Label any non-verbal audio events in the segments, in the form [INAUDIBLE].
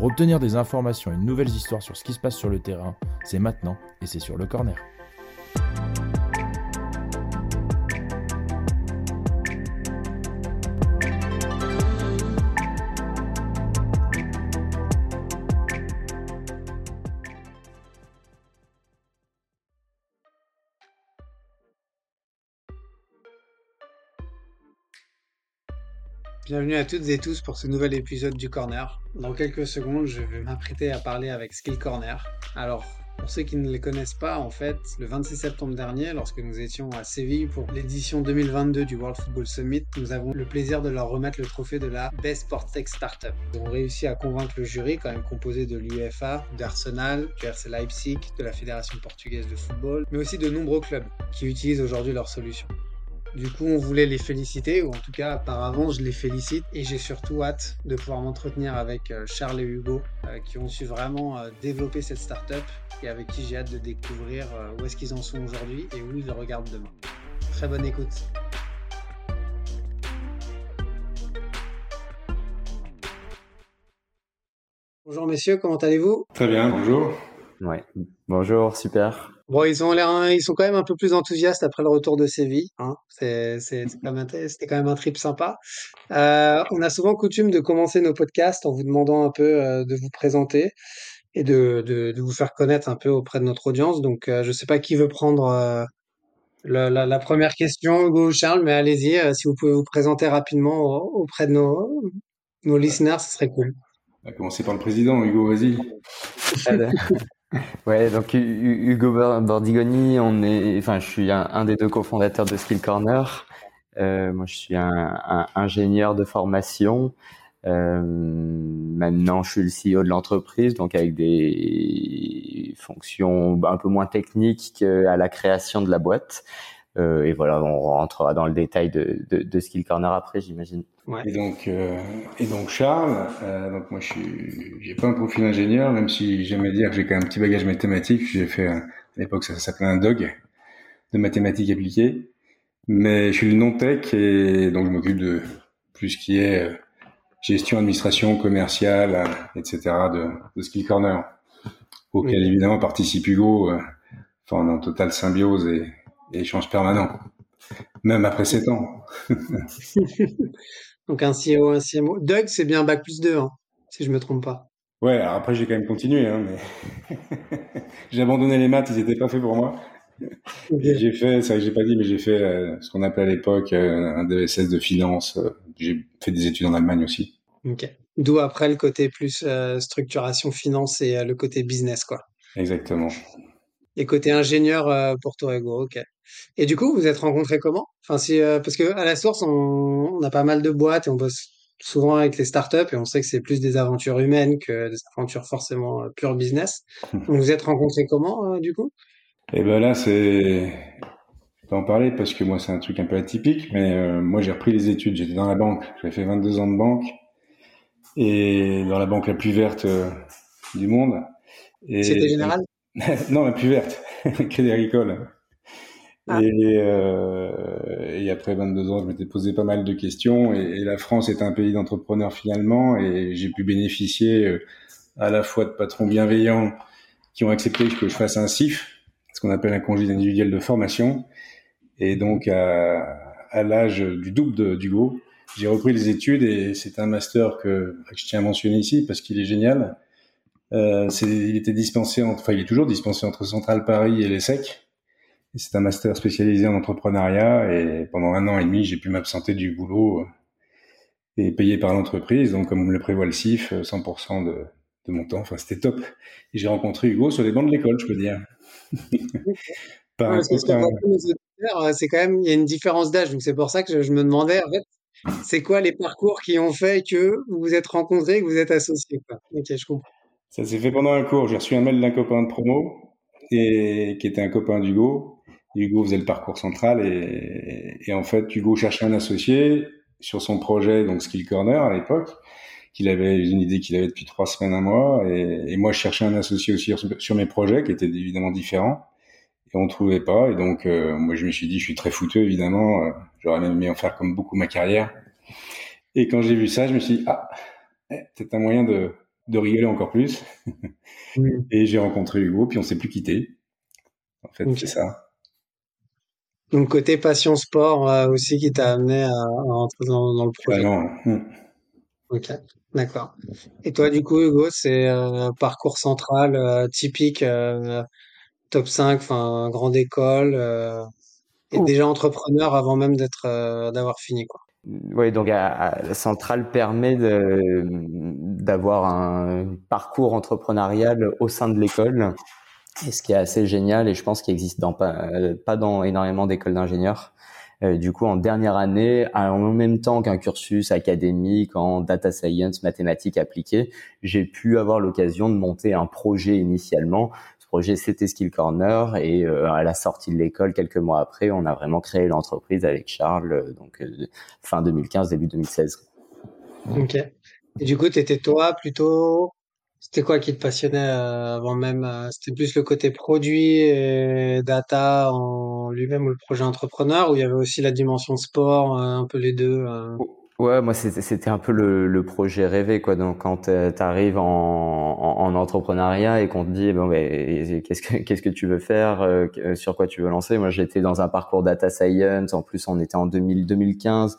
Pour obtenir des informations et de nouvelles histoires sur ce qui se passe sur le terrain, c'est maintenant et c'est sur le corner. Bienvenue à toutes et tous pour ce nouvel épisode du Corner. Dans quelques secondes, je vais m'apprêter à parler avec Skill Corner. Alors, pour ceux qui ne les connaissent pas, en fait, le 26 septembre dernier, lorsque nous étions à Séville pour l'édition 2022 du World Football Summit, nous avons le plaisir de leur remettre le trophée de la Best Sport Tech Startup. Ils ont réussi à convaincre le jury, quand même composé de l'UEFA, d'Arsenal, du RC Leipzig, de la Fédération portugaise de football, mais aussi de nombreux clubs qui utilisent aujourd'hui leur solution. Du coup, on voulait les féliciter, ou en tout cas, par avance, je les félicite. Et j'ai surtout hâte de pouvoir m'entretenir avec euh, Charles et Hugo, euh, qui ont su vraiment euh, développer cette startup et avec qui j'ai hâte de découvrir où est-ce qu'ils en sont aujourd'hui et où ils le regardent demain. Très bonne écoute. Bonjour messieurs, comment allez-vous? Très bien, bonjour. Ouais, bonjour, super. Bon, ils ont l'air, ils sont quand même un peu plus enthousiastes après le retour de Séville. Hein. C'est, c'est, quand même, c'était quand même un trip sympa. Euh, on a souvent coutume de commencer nos podcasts en vous demandant un peu euh, de vous présenter et de, de, de, vous faire connaître un peu auprès de notre audience. Donc, euh, je sais pas qui veut prendre euh, la, la, la, première question, Hugo ou Charles, mais allez-y. Euh, si vous pouvez vous présenter rapidement auprès de nos, nos listeners, ce serait cool. On va commencer par le président, Hugo, vas-y. [LAUGHS] Ouais, donc Hugo Bordigoni, on est, enfin, je suis un, des deux cofondateurs de Skill Corner. Euh, moi, je suis un, un, ingénieur de formation. Euh, maintenant, je suis le CEO de l'entreprise, donc avec des fonctions un peu moins techniques qu'à la création de la boîte. Euh, et voilà, on rentrera dans le détail de, de, de Skill Corner après, j'imagine. Ouais. Et donc, euh, et donc Charles, euh, donc moi je suis, j'ai pas un profil ingénieur, même si j'aimais dire que j'ai quand même un petit bagage mathématique. J'ai fait à l'époque ça, s'appelait un DOG de mathématiques appliquées, mais je suis le non tech et donc je m'occupe de plus ce qui est euh, gestion, administration, commerciale, euh, etc. de, de Skill Corner, auquel évidemment participe Hugo. enfin, on est en totale symbiose et et échange permanent, même après 7 ans. [LAUGHS] Donc un CEO, un CMO. Doug, c'est bien Bac plus 2, hein, si je me trompe pas. Ouais, alors après j'ai quand même continué, hein, mais [LAUGHS] j'ai abandonné les maths, ils n'étaient pas faits pour moi. J'ai fait, c'est vrai que j'ai pas dit, mais j'ai fait euh, ce qu'on appelait à l'époque euh, un DSS de finance. Euh, j'ai fait des études en Allemagne aussi. Ok. D'où après le côté plus structuration finance et le côté business, quoi. Exactement. Et côté ingénieur pour Torrego, ok. Et du coup, vous êtes rencontrés comment? Enfin, si, euh, parce que à la source, on, on, a pas mal de boîtes et on bosse souvent avec les startups et on sait que c'est plus des aventures humaines que des aventures forcément euh, pure business. [LAUGHS] Donc, vous êtes rencontrés comment, euh, du coup? Eh ben là, c'est je peux en parler parce que moi, c'est un truc un peu atypique, mais euh, moi, j'ai repris les études. J'étais dans la banque. J'ai fait 22 ans de banque et dans la banque la plus verte du monde. C'était général? [LAUGHS] Non, la plus verte, [LAUGHS] Crédit Agricole. Ah. Et, euh, et, après 22 ans, je m'étais posé pas mal de questions. Et, et la France est un pays d'entrepreneurs finalement, et j'ai pu bénéficier euh, à la fois de patrons bienveillants qui ont accepté que je fasse un CIF, ce qu'on appelle un congé individuel de formation. Et donc à, à l'âge du double d'Hugo, j'ai repris les études et c'est un master que, que, je tiens à mentionner ici parce qu'il est génial. Euh, il était dispensé, entre, enfin il est toujours dispensé entre Centrale Paris et l'ESSEC. C'est un master spécialisé en entrepreneuriat et pendant un an et demi, j'ai pu m'absenter du boulot euh, et payé par l'entreprise. Donc, comme le prévoit le CIF, 100% de, de mon temps. Enfin, c'était top. Et j'ai rencontré Hugo sur les bancs de l'école, je peux dire. [LAUGHS] par ouais, c'est quand même, il y a une différence d'âge. Donc, c'est pour ça que je, me demandais, en fait, c'est quoi les parcours qui ont fait que vous vous êtes rencontrés, que vous êtes associés. Quoi. Ok, je comprends. Ça s'est fait pendant un cours. J'ai reçu un mail d'un copain de promo et qui était un copain d'Hugo. Hugo faisait le parcours central et, en fait, Hugo cherchait un associé sur son projet, donc Skill Corner à l'époque, qu'il avait une idée qu'il avait depuis trois semaines, un mois, et, et, moi je cherchais un associé aussi sur, mes projets qui étaient évidemment différents, et on trouvait pas, et donc euh, moi je me suis dit, je suis très fouteux évidemment, euh, j'aurais même aimé en faire comme beaucoup ma carrière, et quand j'ai vu ça, je me suis dit, ah, eh, peut-être un moyen de, de rigoler encore plus, [LAUGHS] et j'ai rencontré Hugo, puis on s'est plus quitté. En fait, c'est ça. Donc côté passion sport euh, aussi qui t'a amené à, rentrer dans, le projet. Hmm. Ok, d'accord. Et toi du coup Hugo, c'est euh, parcours central euh, typique top 5, enfin grande école et déjà entrepreneur avant même d'être d'avoir fini quoi. Oui, donc à, Central permet d'avoir un parcours entrepreneurial au sein de l'école ce qui est assez génial, et je pense qu'il existe dans pas, pas dans énormément d'écoles d'ingénieurs. Euh, du coup, en dernière année, en même temps qu'un cursus académique en data science, mathématiques appliquées, j'ai pu avoir l'occasion de monter un projet initialement. Projet, c'était Skill Corner, et euh, à la sortie de l'école, quelques mois après, on a vraiment créé l'entreprise avec Charles, euh, donc fin 2015, début 2016. Ok. Et du coup, tu étais toi plutôt? C'était quoi qui te passionnait euh, avant même euh, C'était plus le côté produit et data en lui-même ou le projet entrepreneur ou il y avait aussi la dimension sport, euh, un peu les deux Ouais, moi c'était un peu le, projet rêvé quoi. Donc quand tu arrives en, entrepreneuriat et qu'on te dit bon ben qu'est-ce que [LAUGHS] qu'est-ce que tu veux faire, sur quoi tu veux lancer? Moi j'étais dans un parcours data science. En plus on était en 2000 2015.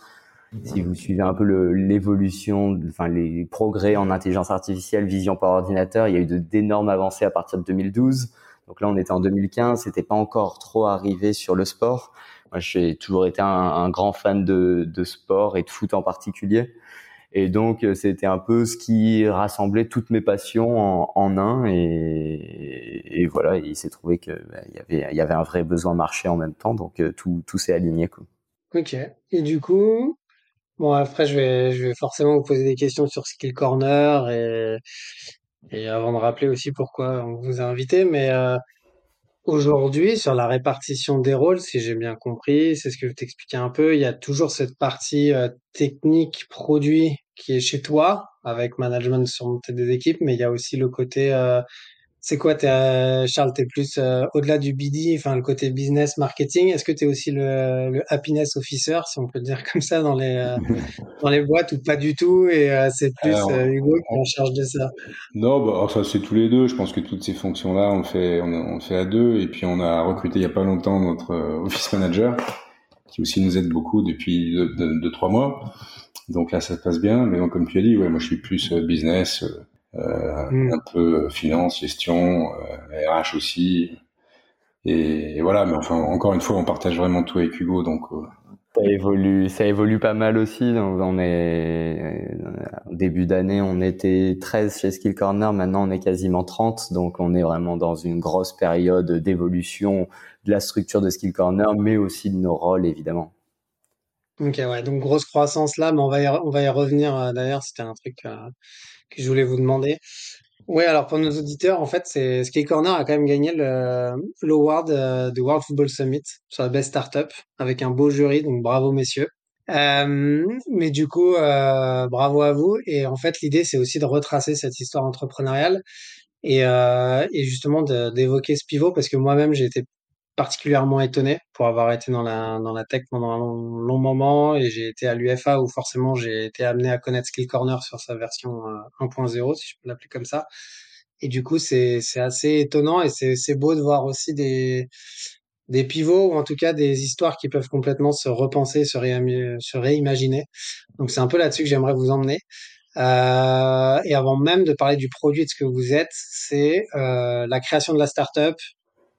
Si vous suivez un peu l'évolution, enfin les progrès en intelligence artificielle, vision par ordinateur, il y a eu d'énormes avancées à partir de 2012. Donc là, on était en 2015, c'était pas encore trop arrivé sur le sport. Moi, j'ai toujours été un, grand fan de, sport et de foot en particulier. Et donc, c'était un peu ce qui rassemblait toutes mes passions en, un. Et, voilà, il s'est trouvé qu'il bah, y, avait, un vrai besoin marché en même temps. Donc, tout, tout s'est aligné. Quoi. Ok. Et du coup, Bon, après, je vais, je vais forcément vous poser des questions sur Skill Corner et, et avant de rappeler aussi pourquoi on vous a invité. Mais euh, aujourd'hui, sur la répartition des rôles, si j'ai bien compris, c'est ce que je t'expliquais un peu, il y a toujours cette partie euh, technique, produit qui est chez toi, avec management sur des équipes, mais il y a aussi le côté euh, c'est quoi, es, euh, Charles, t'es plus euh, au-delà du BD, enfin le côté business marketing. Est-ce que tu es aussi le, le, happiness officer, si on peut dire comme ça, dans les euh, [LAUGHS] dans les boîtes ou pas du tout Et c'est plus Hugo qui est en charge de ça? Non, bah, enfin c'est tous les deux. Je pense que toutes ces fonctions-là, on fait on, on fait à deux. Et puis on a recruté il y a pas longtemps notre office manager, qui aussi nous aide beaucoup depuis deux, deux, trois mois. Donc là, ça se passe bien. Mais comme tu as dit, ouais, moi je suis plus business euh, hmm. un peu euh, finance, gestion, RH euh, aussi. Et, voilà, mais enfin, encore une fois, on partage vraiment tout avec Hugo, donc. Ça évolue, ça évolue pas mal aussi. on est début d'année, on était 13 chez Skill Corner. Maintenant, on est quasiment 30. Donc, on est vraiment dans une grosse période d'évolution de la structure de Skill Corner, mais aussi de nos rôles, évidemment. Ok, ouais. Donc, grosse croissance là, mais on va y, on va y revenir. D'ailleurs, c'était un truc que je voulais vous demander. Oui, alors pour nos auditeurs, en fait, c'est Sky Corner a quand même gagné l'award euh, du World Football Summit sur la best startup avec un beau jury, donc bravo messieurs. Euh, mais du coup, euh, bravo à vous. Et en fait, l'idée, c'est aussi de retracer cette histoire entrepreneuriale et, euh, et justement d'évoquer ce pivot parce que moi-même, j'ai été particulièrement étonné pour avoir été dans la, dans la tech pendant un long, moment et j'ai été à l'UFA où forcément j'ai été amené à connaître Skill Corner sur sa version 1.0, euh, si je peux l'appeler comme ça. Et du coup, c'est assez étonnant et c'est beau de voir aussi des, des pivots ou en tout cas des histoires qui peuvent complètement se repenser, se, se réimaginer. Donc c'est un peu là-dessus que j'aimerais vous emmener. Euh, et avant même de parler du produit de ce que vous êtes, c'est euh, la création de la startup,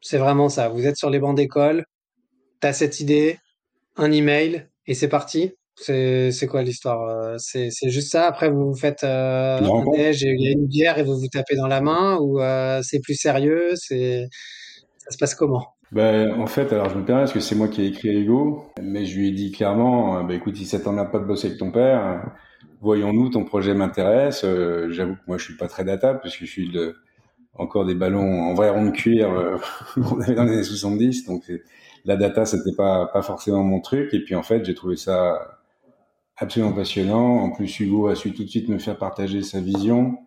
c'est vraiment ça. Vous êtes sur les bancs d'école, tu as cette idée, un email, et c'est parti. C'est quoi l'histoire euh, C'est juste ça? Après, vous vous faites euh, un neige il y a une bière et vous vous tapez dans la main, ou euh, c'est plus sérieux? Ça se passe comment? Ben, en fait, alors je me permets parce que c'est moi qui ai écrit Hugo, mais je lui ai dit clairement, bah, écoute, si ça t'emmerde pas de bosser avec ton père, voyons-nous, ton projet m'intéresse. J'avoue que moi je suis pas très data parce que je suis de encore des ballons en vrai rond de cuir [LAUGHS] qu'on avait dans les années 70. Donc la data, c'était pas pas forcément mon truc. Et puis en fait, j'ai trouvé ça absolument passionnant. En plus, Hugo a su tout de suite me faire partager sa vision.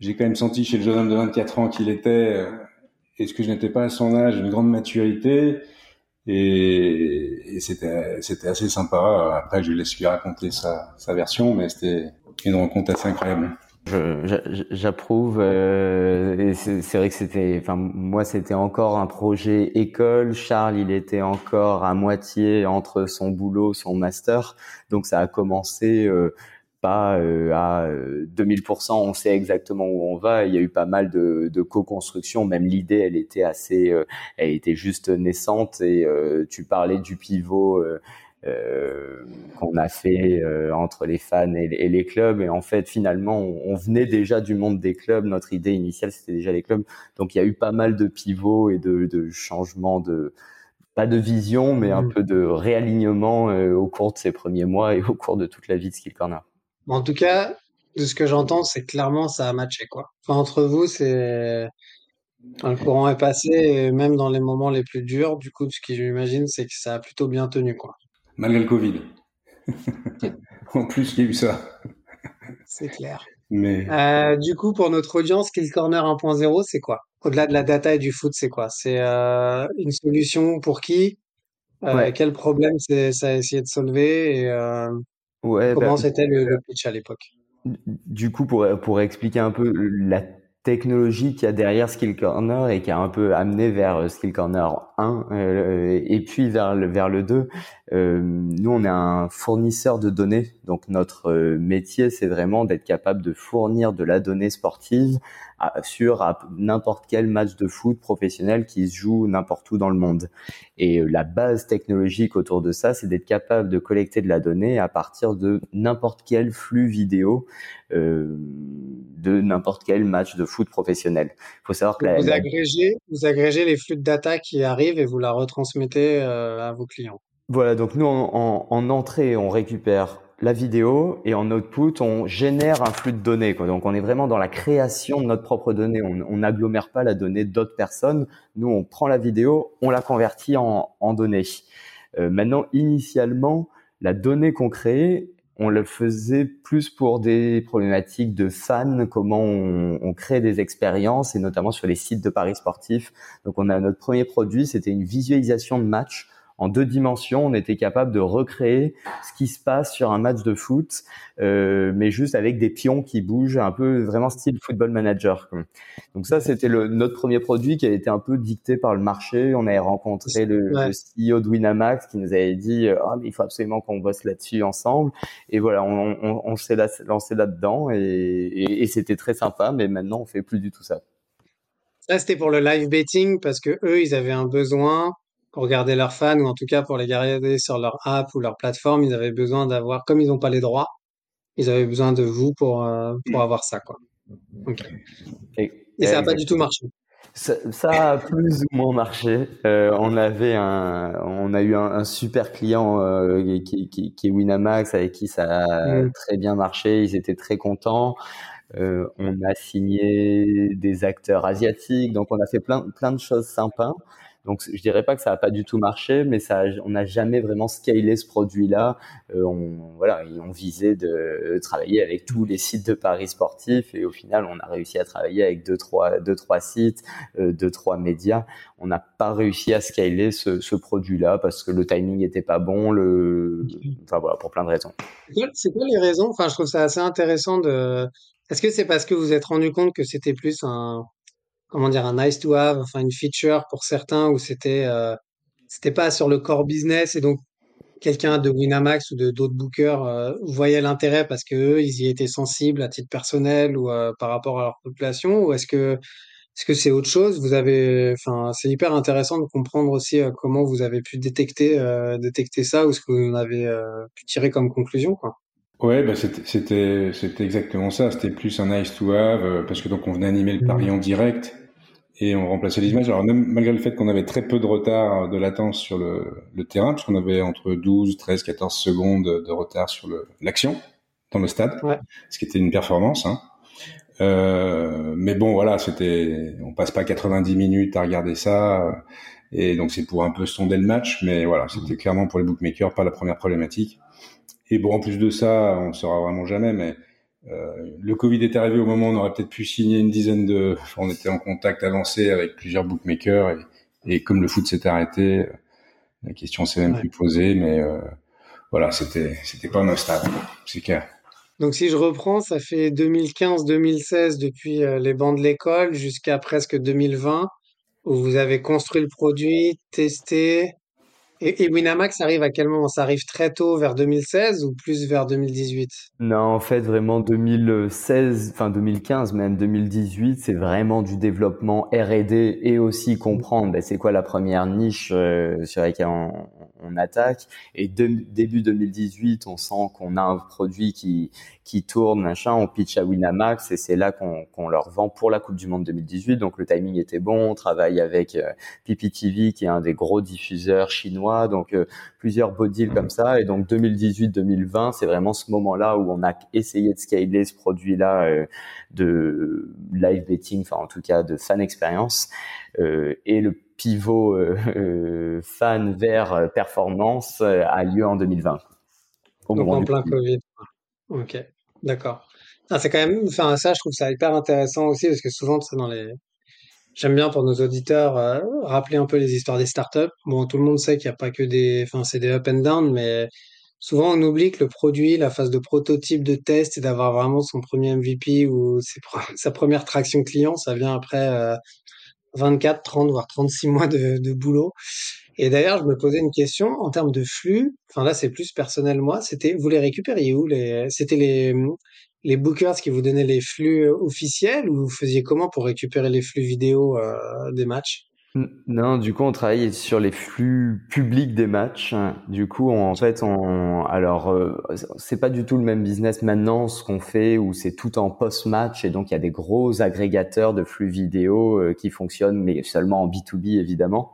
J'ai quand même senti chez le jeune homme de 24 ans qu'il était, est-ce que je n'étais pas à son âge, une grande maturité? Et, et c'était c'était assez sympa. Après, je lui laisse lui raconter sa, sa version, mais c'était une rencontre assez incroyable. J'approuve. Euh, c'est vrai que c'était, enfin moi c'était encore un projet école. Charles il était encore à moitié entre son boulot, son master. Donc ça a commencé euh, pas euh, à 2000%. On sait exactement où on va. Il y a eu pas mal de, de co-construction. Même l'idée elle était assez, elle était juste naissante. Et tu parlais du pivot euh, qu'on a fait euh, entre les fans et, les clubs. Et en fait, finalement, on, venait déjà du monde des clubs. Notre idée initiale, c'était déjà les clubs. Donc, il y a eu pas mal de pivots et de, de changements de pas de vision, mais un mmh. peu de réalignement euh, au cours de ces premiers mois et au cours de toute la vie de Skill Corner. En tout cas, de ce que j'entends, c'est clairement ça a matché quoi. entre vous, c'est le courant est passé, et même dans les moments les plus durs. Du coup, ce que j'imagine, c'est que ça a plutôt bien tenu quoi malgré le Covid. [LAUGHS] en plus, il y a eu ça. C'est clair. Mais... Euh, du coup, pour notre audience, Kill Corner 1.0, c'est quoi? Au-delà de la data et du foot, c'est quoi? C'est euh, une solution pour qui? Euh, Quel problème ça a essayé de solver et, ouais, Comment bah, c'était le, le, pitch à l'époque? Du coup, pour, pour expliquer un peu la technologie qu'il y a derrière Skill Corner et qui a un peu amené vers euh, Skill Corner 1 euh, et puis vers le, vers le 2. Euh, nous, on est un fournisseur de données. Donc, notre métier, c'est vraiment d'être capable de fournir de la donnée sportive sur n'importe quel match de foot professionnel qui se joue n'importe où dans le monde. Et la base technologique autour de ça, c'est d'être capable de collecter de la donnée à partir de n'importe quel flux vidéo euh, de n'importe quel match de foot professionnel. Faut savoir que vous, agrégez, vous agrégez les flux de data qui arrivent et vous la retransmettez euh, à vos clients. Voilà, donc nous en, en, entrée, on récupère la vidéo et en output, on génère un flux de données. Quoi. Donc on est vraiment dans la création de notre propre donnée. On n'agglomère pas la donnée d'autres personnes. Nous, on prend la vidéo, on la convertit en, données. Euh, maintenant, initialement, la donnée qu'on crée, on le faisait plus pour des problématiques de fans, comment on, on, crée des expériences et notamment sur les sites de paris sportifs. Donc on a notre premier produit, c'était une visualisation de match en deux dimensions, on était capable de recréer ce qui se passe sur un match de foot, euh, mais juste avec des pions qui bougent, un peu vraiment style football manager. Donc ça, c'était notre premier produit qui a été un peu dicté par le marché. On avait rencontré le, CEO de Winamax qui nous avait dit ah, mais il faut absolument qu'on bosse là-dessus ensemble. Et voilà, on, s'est lancé là-dedans et, et c'était très sympa, mais maintenant on fait plus du tout ça. Ça, c'était pour le live betting parce que eux, ils avaient un besoin pour regarder leurs fans ou en tout cas pour les garder sur leur app ou leur plateforme, ils avaient besoin d'avoir, comme ils n'ont pas les droits, ils avaient besoin de vous pour, euh, pour avoir ça. Quoi. Et, ça n'a pas du tout marché. Ça, a plus ou moins marché. Euh, on avait un, on a eu un, super client euh, qui, qui, qui, est Winamax avec qui ça a mm. très bien marché. Ils étaient très contents. on a signé des acteurs asiatiques, donc on a fait plein, plein de choses sympas. Donc, je dirais pas que ça a pas du tout marché, mais ça, on n'a jamais vraiment scalé ce produit-là. Euh, on, voilà, on visait de travailler avec tous les sites de paris sportifs et au final, on a réussi à travailler avec deux, trois, deux, trois sites, euh, deux, trois médias. On n'a pas réussi à scaler ce, produit-là parce que le timing était pas bon. Le, enfin voilà, pour plein de raisons. C'est quoi les raisons? Enfin, je trouve ça assez intéressant de. Est-ce que c'est parce que vous vous êtes rendu compte que c'était plus un comment dire, un nice to have, enfin une feature pour certains où c'était euh, c'était pas sur le core business et donc quelqu'un de Winamax ou de d'autres bookers euh, voyait l'intérêt parce que eux, ils y étaient sensibles à titre personnel ou euh, par rapport à leur population ou est-ce que est-ce que c'est autre chose? Vous avez, enfin, c'est hyper intéressant de comprendre aussi comment vous avez pu détecter détecter ça ou ce que vous avez pu tirer comme conclusion, quoi. Ouais, bah c'était c'était exactement ça. C'était plus un nice to have parce que donc on venait animer le pari en direct et on remplaçait les images. Alors même malgré le fait qu'on avait très peu de retard de latence sur le, le terrain, parce qu'on avait entre 12, 13, 14 secondes de retard sur l'action dans le stade, ouais. ce qui était une performance. Hein. Euh, mais bon, voilà, c'était, on passe pas 90 minutes à regarder ça, et donc c'est pour un peu sonder le match. Mais voilà, c'était clairement pour les bookmakers pas la première problématique. Et bon, en plus de ça, on ne saura vraiment jamais, mais euh, le Covid est arrivé au moment où on aurait peut-être pu signer une dizaine de. On était en contact avancé avec plusieurs bookmakers et, et comme le foot s'est arrêté, la question s'est même plus posée, mais euh, voilà, c'était c'était pas un stade, c'est clair. Donc si je reprends, ça fait 2015-2016 depuis euh, les bancs de l'école jusqu'à presque 2020 où vous avez construit le produit, testé, et, Winamax arrive à quel moment? Ça arrive très tôt, vers 2016 ou plus vers 2018 Non, en fait, vraiment 2016, enfin 2015, même 2018, c'est vraiment du développement R&D et aussi comprendre ben, c'est quoi la première niche euh, sur laquelle on, on attaque. Et début 2018, on sent qu'on a un produit qui qui tourne, machin, on pitch à Winamax et c'est là qu'on leur vend pour la Coupe du Monde 2018. Donc le timing était bon. On travaille avec euh, PPTV qui est un des gros diffuseurs chinois. Donc euh, plusieurs beaux deals comme ça. Et donc 2018-2020, c'est vraiment ce moment-là où on a essayé de scaler ce produit-là euh, de live betting, enfin en tout cas de fan expérience. et le pivot fan vers performance a lieu en 2020. Donc en plein Covid. Ok. D'accord. Ah, c'est quand même, enfin, ça, je trouve ça hyper intéressant aussi parce que souvent, c'est dans les, j'aime bien pour nos auditeurs euh, rappeler un peu les histoires des startups. Bon, tout le monde sait qu'il n'y a pas que des, enfin, c'est des up and down, mais souvent on oublie que le produit, la phase de prototype, de test, et d'avoir vraiment son premier MVP ou [LAUGHS] sa première traction client, ça vient après 24, euh, 30, voire 36 mois de, de boulot. Et d'ailleurs, je me posais une question en termes de flux. Enfin là, c'est plus personnel moi. C'était, vous les récupériez où les C'était les les bookers qui vous donnaient les flux officiels ou vous faisiez comment pour récupérer les flux vidéo euh, des matchs? Non, du coup, on travaille sur les flux publics des matchs. Du coup, en fait, on, alors, euh, c'est pas du tout le même business maintenant, ce qu'on fait, où c'est tout en post-match, et donc il y a des gros agrégateurs de flux vidéo euh, qui fonctionnent, mais seulement en B2B, évidemment.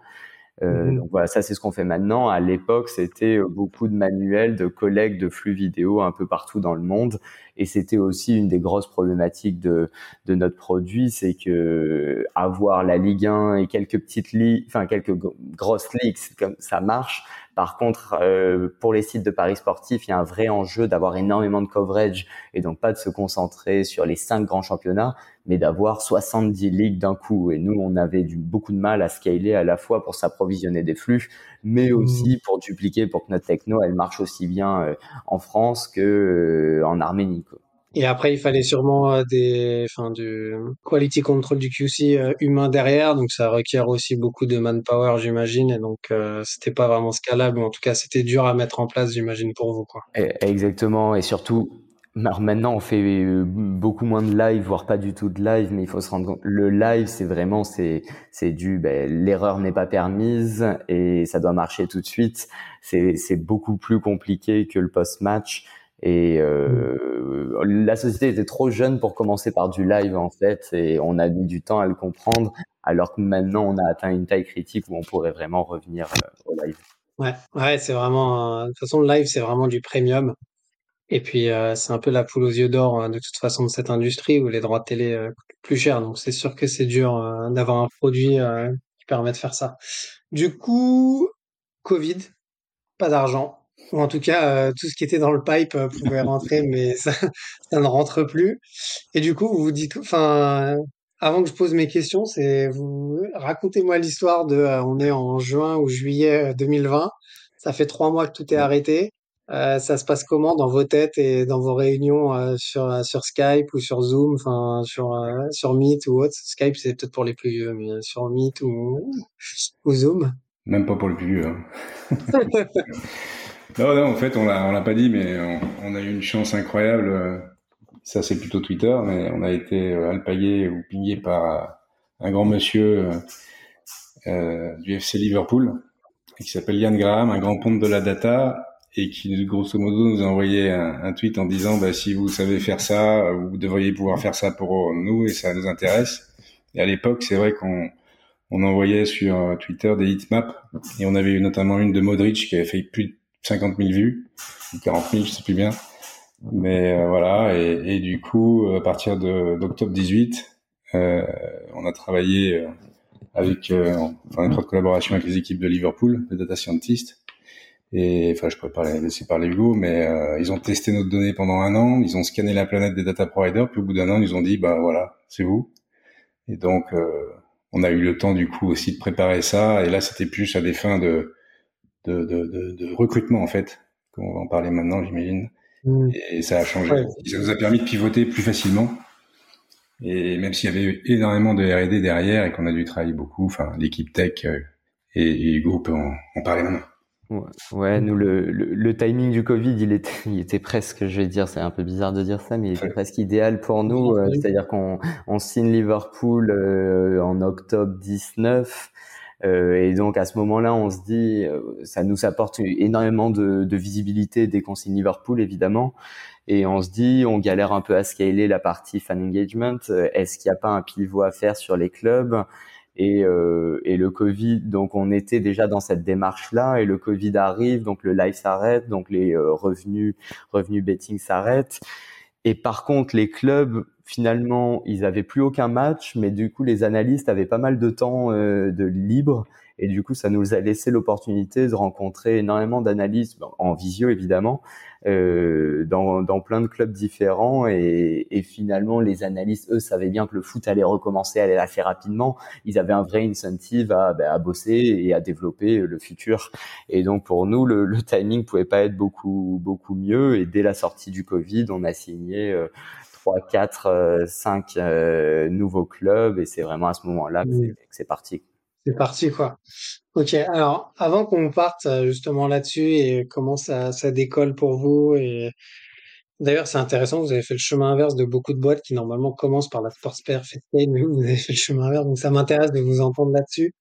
Euh, mmh donc voilà, ça c'est ce qu'on fait maintenant. À l'époque, c'était beaucoup de manuels de collecte de flux vidéo un peu partout dans le monde, et c'était aussi une des grosses problématiques de, de notre produit, c'est que avoir la Ligue 1 et quelques petites ligues, enfin quelques grosses ligues, comme ça marche, par contre, euh, pour les sites de paris sportifs, il y a un vrai enjeu d'avoir énormément de coverage et donc pas de se concentrer sur les cinq grands championnats, mais d'avoir 70 ligues d'un coup. Et nous, on avait du, beaucoup de mal à scaler à la fois pour s'approvisionner des flux, mais mmh. aussi pour dupliquer pour que notre techno, elle marche aussi bien euh, en France que euh, en Arménie. Quoi. Et après, il fallait sûrement euh, des, enfin, du quality control du QC humain derrière, donc ça requiert aussi beaucoup de manpower, j'imagine, et donc euh, c'était pas vraiment scalable, ou en tout cas c'était dur à mettre en place, j'imagine, pour vous, quoi. Exactement, et surtout, alors maintenant on fait beaucoup moins de live, voire pas du tout de live, mais il faut se rendre compte, le live c'est vraiment c'est c'est du, ben, l'erreur n'est pas permise et ça doit marcher tout de suite. C'est c'est beaucoup plus compliqué que le post match. Et euh, la société était trop jeune pour commencer par du live en fait, et on a mis du temps à le comprendre, alors que maintenant on a atteint une taille critique où on pourrait vraiment revenir euh, au live. Ouais, ouais, c'est vraiment. Euh, de toute façon, le live c'est vraiment du premium. Et puis euh, c'est un peu la poule aux yeux d'or hein, de toute façon de cette industrie où les droits de télé euh, coûtent plus cher. Donc c'est sûr que c'est dur d'avoir un produit qui permet de faire ça. Du coup, Covid, pas d'argent ou en tout cas euh, tout ce qui était dans le pipe euh, pouvait [LAUGHS] rentrer, mais [LAUGHS] ça, ça, ne rentre plus. Et du coup, vous vous dites, enfin, avant que je pose mes questions, c'est vous racontez-moi l'histoire de, euh, on est en juin ou juillet 2020, ça fait trois mois que tout est arrêté. Ça se passe comment dans vos têtes et dans vos réunions sur sur Skype ou sur Zoom, enfin sur Meet ou autre? Skype c'est peut-être pour les plus vieux, mais sur Meet ou Zoom? Même pas pour les plus vieux. Hein. [LAUGHS] Non, non, en fait, on l'a, on l'a pas dit, mais on, a eu une chance incroyable. Ça, c'est plutôt Twitter, mais on a été euh, alpagué ou pillé par un grand monsieur euh, du FC Liverpool, qui s'appelle Yann Graham, un grand ponte de la data, et qui, grosso modo, nous a envoyé un, tweet en disant, bah, si vous savez faire ça, vous devriez pouvoir faire ça pour nous, et ça nous intéresse. Et à l'époque, c'est vrai qu'on on envoyait sur Twitter des heatmaps, et on avait eu notamment une de Modric qui avait fait plus de 50 000 vues, 40 000, je sais plus bien. Mais voilà, et, et, du coup, à partir d'octobre 18, on a travaillé avec, enfin, une collaboration avec les équipes de Liverpool, les data scientists, et enfin, je pourrais pas laisser parler Hugo, mais euh, ils ont testé notre donnée pendant un an, ils ont scanné la planète des data providers, puis au bout d'un an, ils ont dit, bah voilà, c'est vous. Et donc, euh, on a eu le temps du coup aussi de préparer ça. Et là, c'était plus à des fins de de, de, de, recrutement en fait, comme on va en parler maintenant, j'imagine. Mmh. Et ça a changé. Ça nous a permis de pivoter plus facilement. Et même s'il y avait eu énormément de R&D derrière et qu'on a dû travailler beaucoup, enfin l'équipe tech euh, et, Hugo peut en, en parler maintenant. Ouais, nous le, le, timing du Covid, il était, [LAUGHS] il était presque, je vais dire, c'est un peu bizarre de dire ça, mais il était presque idéal pour nous. Euh, c'est-à-dire qu'on on signe Liverpool euh, en octobre 19. Euh, et donc à ce moment-là, on se dit, ça nous apporte énormément de, de visibilité dès qu'on signe Liverpool, évidemment. Et on se dit, on galère un peu à scaler la partie fan engagement. Est-ce qu'il n'y a pas un pivot à faire sur les clubs? Et, euh, et, le Covid, donc on était déjà dans cette démarche-là, et le Covid arrive, donc le live s'arrête, donc les euh, revenus, revenus betting s'arrêtent. Et par contre, les clubs, finalement, ils avaient plus aucun match, mais du coup, les analystes avaient pas mal de temps euh, de libre, et du coup, ça nous a laissé l'opportunité de rencontrer énormément d'analystes, en visio évidemment, euh, dans, dans, plein de clubs différents. Et, et, finalement les analystes eux savaient bien que le foot allait recommencer allait assez rapidement. Ils avaient un vrai incentive à, bah, à bosser et à développer le futur. Et donc pour nous le, le, timing pouvait pas être beaucoup beaucoup mieux. Et dès la sortie du Covid on a signé euh, 3, 4, 5 nouveaux clubs. Et c'est vraiment à ce moment-là que c'est parti. C'est parti quoi. Ok, alors avant qu'on parte euh, justement là-dessus et comment ça, décolle pour vous et d'ailleurs c'est intéressant, vous avez fait le chemin inverse de beaucoup de boîtes qui normalement commencent par la sports perf mais vous avez fait le chemin inverse donc ça m'intéresse de vous entendre là-dessus.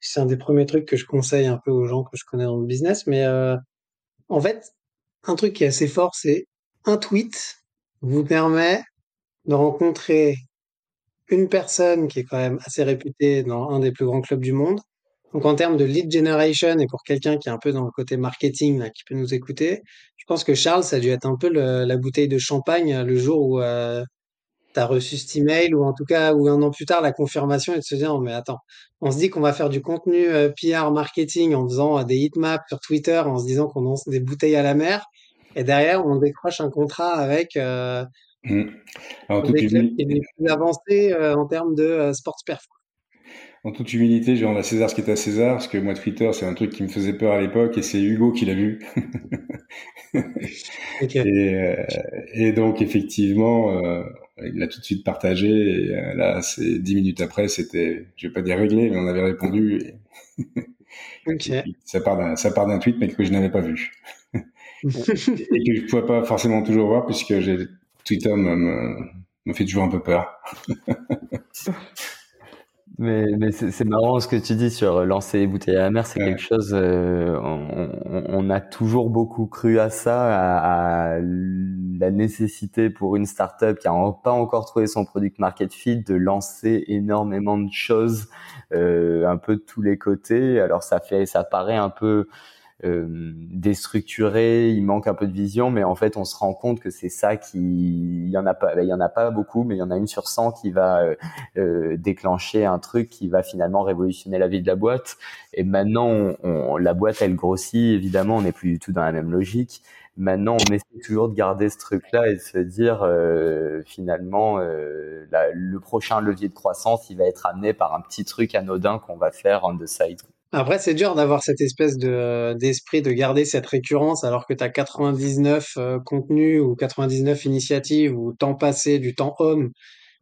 C'est un des premiers trucs que je conseille un peu aux gens que je connais dans le business, mais euh, en fait un truc qui est assez fort c'est un tweet vous permet de rencontrer une personne qui est quand même assez réputée dans un des plus grands clubs du monde. Donc en termes de lead generation et pour quelqu'un qui est un peu dans le côté marketing là, qui peut nous écouter, je pense que Charles, ça a dû être un peu la bouteille de champagne le jour où euh, tu as reçu cet email ou en tout cas ou un an plus tard la confirmation et de se dire oh, mais attends, on se dit qu'on va faire du contenu euh, PR marketing en faisant euh, des heatmaps sur Twitter en se disant qu'on lance des bouteilles à la mer et derrière on décroche un contrat avec euh, Mmh. Alors, toute humilité, plus avancé euh, en termes de euh, sports perf. En toute humilité, je rends à César ce qui est à César, parce que moi, Twitter, c'est un truc qui me faisait peur à l'époque, et c'est Hugo qui l'a vu. [LAUGHS] et, euh, et, donc, effectivement, il l'a tout de suite partagé, et là, c'est dix minutes après, c'était, je vais pas dire réglé, mais on avait répondu. Et... [LAUGHS] okay. ça part d'un, ça part d'un tweet, mais que je n'avais pas vu. [LAUGHS] et que je pouvais pas forcément toujours voir, puisque j'ai Twitter me, fait toujours un peu peur. [LAUGHS] mais, mais c'est marrant ce que tu dis sur lancer les bouteilles à la mer, c'est quelque chose, euh, on, a toujours beaucoup cru à ça, à, la nécessité pour une startup qui n'a pas encore trouvé son product market fit de lancer énormément de choses euh, un peu de tous les côtés. Alors ça fait, ça paraît un peu déstructuré, il manque un peu de vision, mais en fait, on se rend compte que c'est ça qui, il y en a pas, il y en a pas beaucoup, mais il y en a une sur 100 qui va euh, euh, déclencher un truc qui va finalement révolutionner la vie de la boîte. Et maintenant, on, la boîte, elle grossit, évidemment, on n'est plus du tout dans la même logique. Maintenant, on essaie toujours de garder ce truc-là et de se dire euh, finalement euh, le prochain levier de croissance, il va être amené par un petit truc anodin qu'on va faire on the side. Après, c'est dur d'avoir cette espèce de d'esprit de garder cette récurrence alors que tu as 99 euh, contenus ou 99 initiatives ou temps passé, du temps homme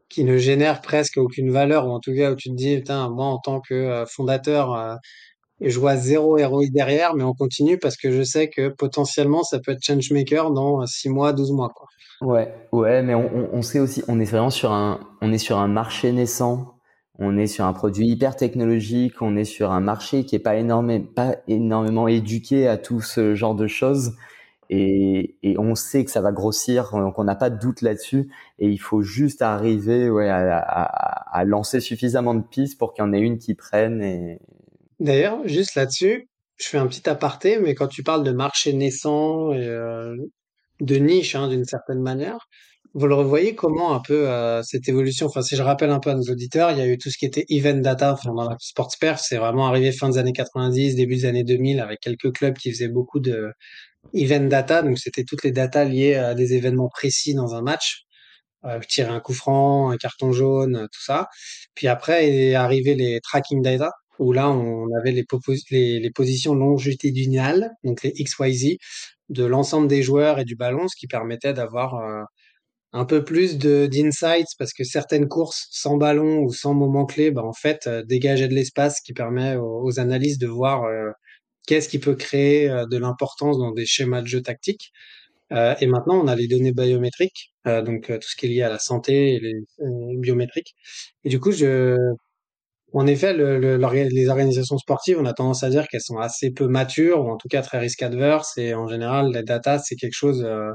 qui ne génèrent presque aucune valeur ou en tout cas où tu te dis, putain, moi en tant que euh, fondateur, euh, je vois zéro héroïque derrière, mais on continue parce que je sais que potentiellement ça peut être changemaker dans 6 mois, 12 mois. Quoi. Ouais, ouais, mais on, on sait aussi, on est vraiment sur un, on est sur un marché naissant on est sur un produit hyper technologique, on est sur un marché qui est pas énormément, pas énormément éduqué à tout ce genre de choses. Et, on sait que ça va grossir, donc on n'a pas de doute là-dessus. Et il faut juste arriver ouais, à, lancer suffisamment de pistes pour qu'il y en ait une qui prenne. D'ailleurs, juste là-dessus, je fais un petit aparté, mais quand tu parles de marché naissant, euh, de niche hein, d'une certaine manière. Vous le revoyez comment un peu euh, cette évolution? Enfin, si je rappelle un peu à nos auditeurs, il y a eu tout ce qui était event data enfin, dans la sports perf, c'est vraiment arrivé fin des années 90, début des années 2000 avec quelques clubs qui faisaient beaucoup de event data, donc c'était toutes les datas liées à des événements précis dans un match, euh, tirer un coup franc, un carton jaune, tout ça. Puis après est arrivé les tracking data, où là on avait les, les, les positions longitudinales, donc les XYZ, de l'ensemble des joueurs et du ballon, ce qui permettait d'avoir euh, un peu plus de d'insights parce que certaines courses sans ballon ou sans moment clé, bah en fait, euh, dégageaient de l'espace qui permet aux, analystes de voir euh, qu'est-ce qui peut créer de l'importance dans des schémas de jeu tactiques. et maintenant, on a les données biométriques, donc tout ce qui est lié à la santé et les biométriques. Et du coup, je en effet, le, les organisations sportives, on a tendance à dire qu'elles sont assez peu matures, ou en tout cas très risque adverse, et en général, la data, c'est quelque chose euh,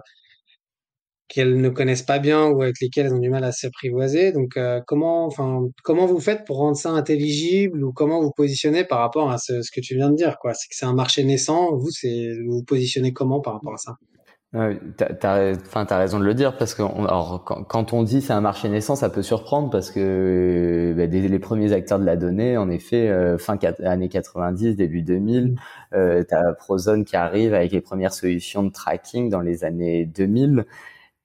qu'elles ne connaissent pas bien ou avec lesquelles elles ont du mal à s'apprivoiser. Donc, euh, comment, enfin, comment vous faites pour rendre ça intelligible, ou comment vous positionnez par rapport à ce, ce que tu viens de dire, quoi? C'est que c'est un marché naissant. Vous, c'est vous vous positionnez comment par rapport à ça? Euh, t'as, enfin, t'as raison de le dire parce que alors, quand, on dit c'est un marché naissant, ça peut surprendre parce que bah, les premiers acteurs de la donnée, en effet, euh, fin années 90, début 2000, euh, t'as Prozone qui arrive avec les premières solutions de tracking dans les années 2000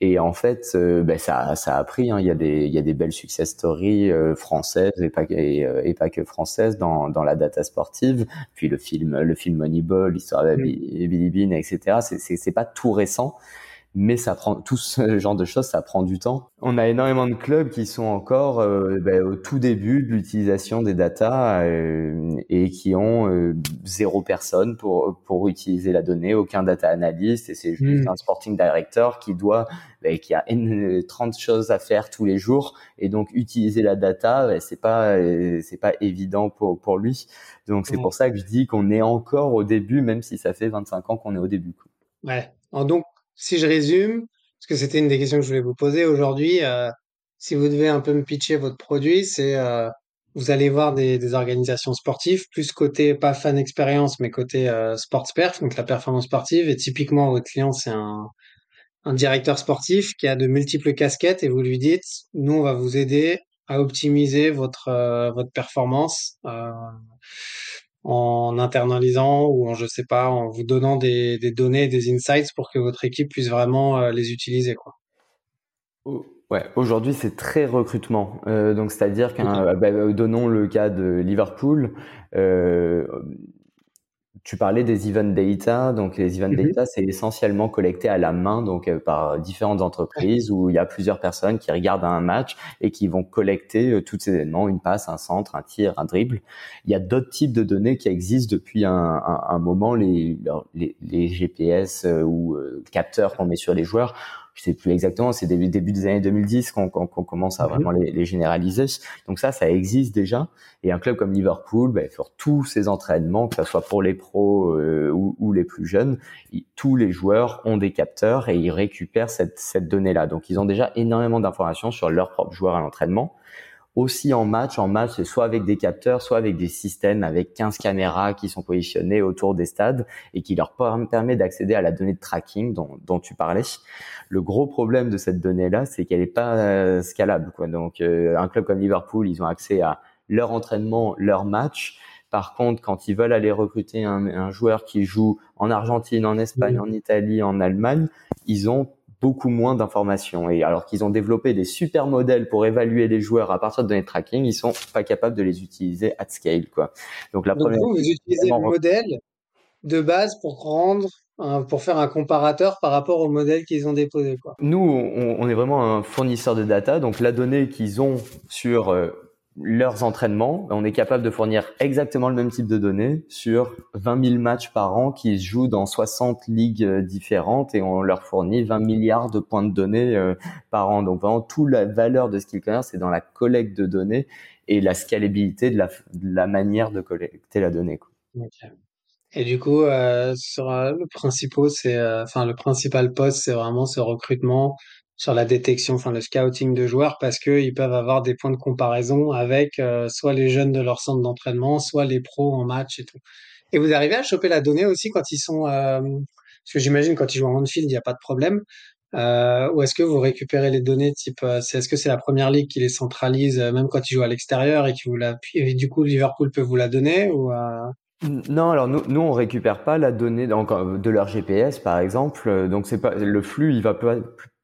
et en fait, euh, ben ça, ça a pris. Hein. Il y a des, il y a des belles success stories euh, françaises et pas et, euh, et, pas que françaises dans, dans la data sportive. Puis le film, le film Moneyball, l'histoire de Billy Bean, etc. C'est, c'est pas tout récent, mais ça prend tout ce [LAUGHS] genre de choses, ça prend du temps. On a énormément de clubs qui sont encore euh, ben, au tout début de l'utilisation des datas euh, et qui ont euh, zéro personne pour pour utiliser la donnée, aucun data analyst et c'est juste hmm. un sporting director qui doit ben, qui a 30 choses à faire tous les jours et donc utiliser la data ben, c'est pas c'est pas évident pour pour lui. Donc c'est pour ça que je dis qu'on est encore au début même si ça fait 25 ans qu'on est au début. Ouais. Donc si je résume, parce que c'était une des questions que je voulais vous poser aujourd'hui, euh, si vous devez un peu me pitcher votre produit, c'est euh, vous allez voir des, des, organisations sportives, plus côté pas fan expérience, mais côté euh, sports perf, donc la performance sportive. Et typiquement, votre client, c'est un, un directeur sportif qui a de multiples casquettes et vous lui dites, nous, on va vous aider à optimiser votre euh, votre performance. Euh, en internalisant ou en je sais pas en vous donnant des, des données des insights pour que votre équipe puisse vraiment euh, les utiliser quoi. Ouais, aujourd'hui c'est très recrutement. Euh, donc c'est-à-dire qu'un, bah, donnons le cas de Liverpool. Euh, tu parlais des event data, donc les event mhm. data, c'est essentiellement collecté à la main, donc euh, par différentes entreprises où il y a plusieurs personnes qui regardent un match et qui vont collecter euh, tous ces événements, une passe, un centre, un tir, un dribble. Il y a d'autres types de données qui existent depuis un, un, un moment, les, les, les GPS euh, ou capteurs qu'on met sur les joueurs je sais plus exactement, c'est début, début des années 2010 qu'on commence à mhm. vraiment les, les, généraliser. Donc ça, ça existe déjà. Et un club comme Liverpool, ben, sur tous ses entraînements, que ce soit pour les pros euh, ou, ou, les plus jeunes, tous les joueurs ont des capteurs et ils récupèrent cette, cette donnée-là. Donc ils ont déjà énormément d'informations sur leurs propres joueurs à l'entraînement aussi en match. En match, c'est soit avec des capteurs, soit avec des systèmes avec 15 caméras qui sont positionnées autour des stades et qui leur permet d'accéder à la donnée de tracking dont, dont, tu parlais. Le gros problème de cette donnée-là, c'est qu'elle n'est pas euh, scalable. Quoi. Donc, euh, un club comme Liverpool, ils ont accès à leur entraînement, leur match. Par contre, quand ils veulent aller recruter un, un joueur qui joue en Argentine, en Espagne, en Italie, en Allemagne, ils ont beaucoup moins d'informations. Et alors qu'ils ont développé des super modèles pour évaluer les joueurs à partir de données de tracking, ils sont pas capables de les utiliser at scale, quoi. Donc la première. Vous, vous utilisez le modèle de base pour rendre pour faire un comparateur par rapport au modèle qu'ils ont déposé. Quoi. Nous, on, on, est vraiment un fournisseur de data, donc la donnée qu'ils ont sur euh, leurs entraînements, on est capable de fournir exactement le même type de données sur 20 000 matchs par an qui se jouent dans 60 ligues euh, différentes et on leur fournit 20 milliards de points de données euh, par an. Donc vraiment, toute la valeur de Skillconnect, c'est dans la collecte de données et la scalabilité de la, de la manière de collecter la donnée. Et du coup, euh, sur euh, le principal, c'est, enfin le principal poste, c'est vraiment ce recrutement sur la détection, enfin le scouting de joueurs, parce qu'ils peuvent avoir des points de comparaison avec euh, soit les jeunes de leur centre d'entraînement, soit les pros en match et tout. Et vous arrivez à choper la donnée aussi quand ils sont, euh, Parce que j'imagine quand ils jouent en field, il n'y a pas de problème. Euh, ou est-ce que vous récupérez les données type, euh, c'est, est-ce que c'est la première ligue qui les centralise, euh, même quand ils jouent à l'extérieur et qui vous la, et du coup Liverpool peut vous la donner ou euh... Non, alors nous, nous on récupère pas la donnée de leur GPS par exemple, donc c'est pas le flux, il va pas,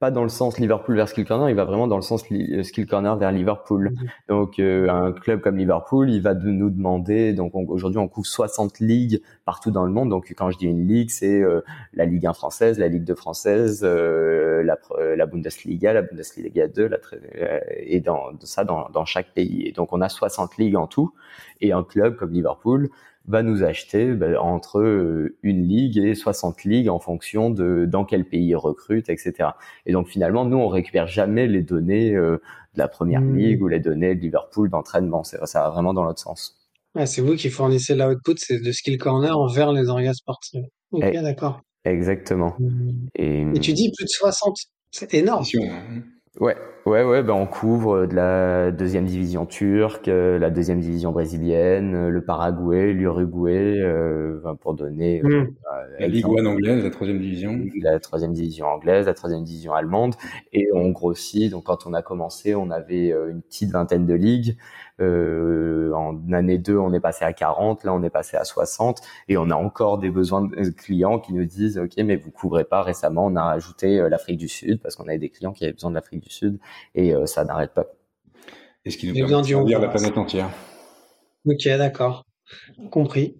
pas dans le sens Liverpool vers Skill Corner, il va vraiment dans le sens euh, Skill Corner vers Liverpool. Mhm. Donc euh, un club comme Liverpool, il va de nous demander, donc aujourd'hui on couvre 60 ligues partout dans le monde. Donc quand je dis une ligue, c'est euh, la Ligue 1 française, la Ligue 2 française, la, la, Bundesliga, la Bundesliga 2, la, et dans ça dans, dans chaque pays. Et donc on a 60 ligues en tout, et un club comme Liverpool va nous acheter ben, entre euh, une ligue et 60 ligues en fonction de dans quel pays il recrute, etc. Et donc finalement, nous, on récupère jamais les données euh, de la première mmh. ligue ou les données de Liverpool d'entraînement. C'est ça va vraiment dans l'autre sens. c'est vous qui fournissez l'output, c'est de skill corner envers les organes sportifs. Ok, eh, d'accord. Exactement. Mmh. Et, et, tu dis plus de 60, c'est énorme. Ouais, ouais, ouais. Ben on couvre de la deuxième division turque, euh, la deuxième division brésilienne, euh, le Paraguay, l'Uruguay, euh, pour donner. Hmm. Euh, la Ligue 1 anglaise, la troisième division. La troisième division anglaise, la troisième division allemande, et on grossit. Donc quand on a commencé, on avait une petite vingtaine de ligues. Euh, en année 2, on est passé à 40, là on est passé à 60 et on a encore des besoins de clients qui nous disent OK, mais vous couvrez pas récemment, on a rajouté euh, l'Afrique du Sud parce qu'on avait des clients qui avaient besoin de l'Afrique du Sud et euh, ça n'arrête pas. Et ce qui nous permet de servir la planète entière? OK, d'accord. Compris.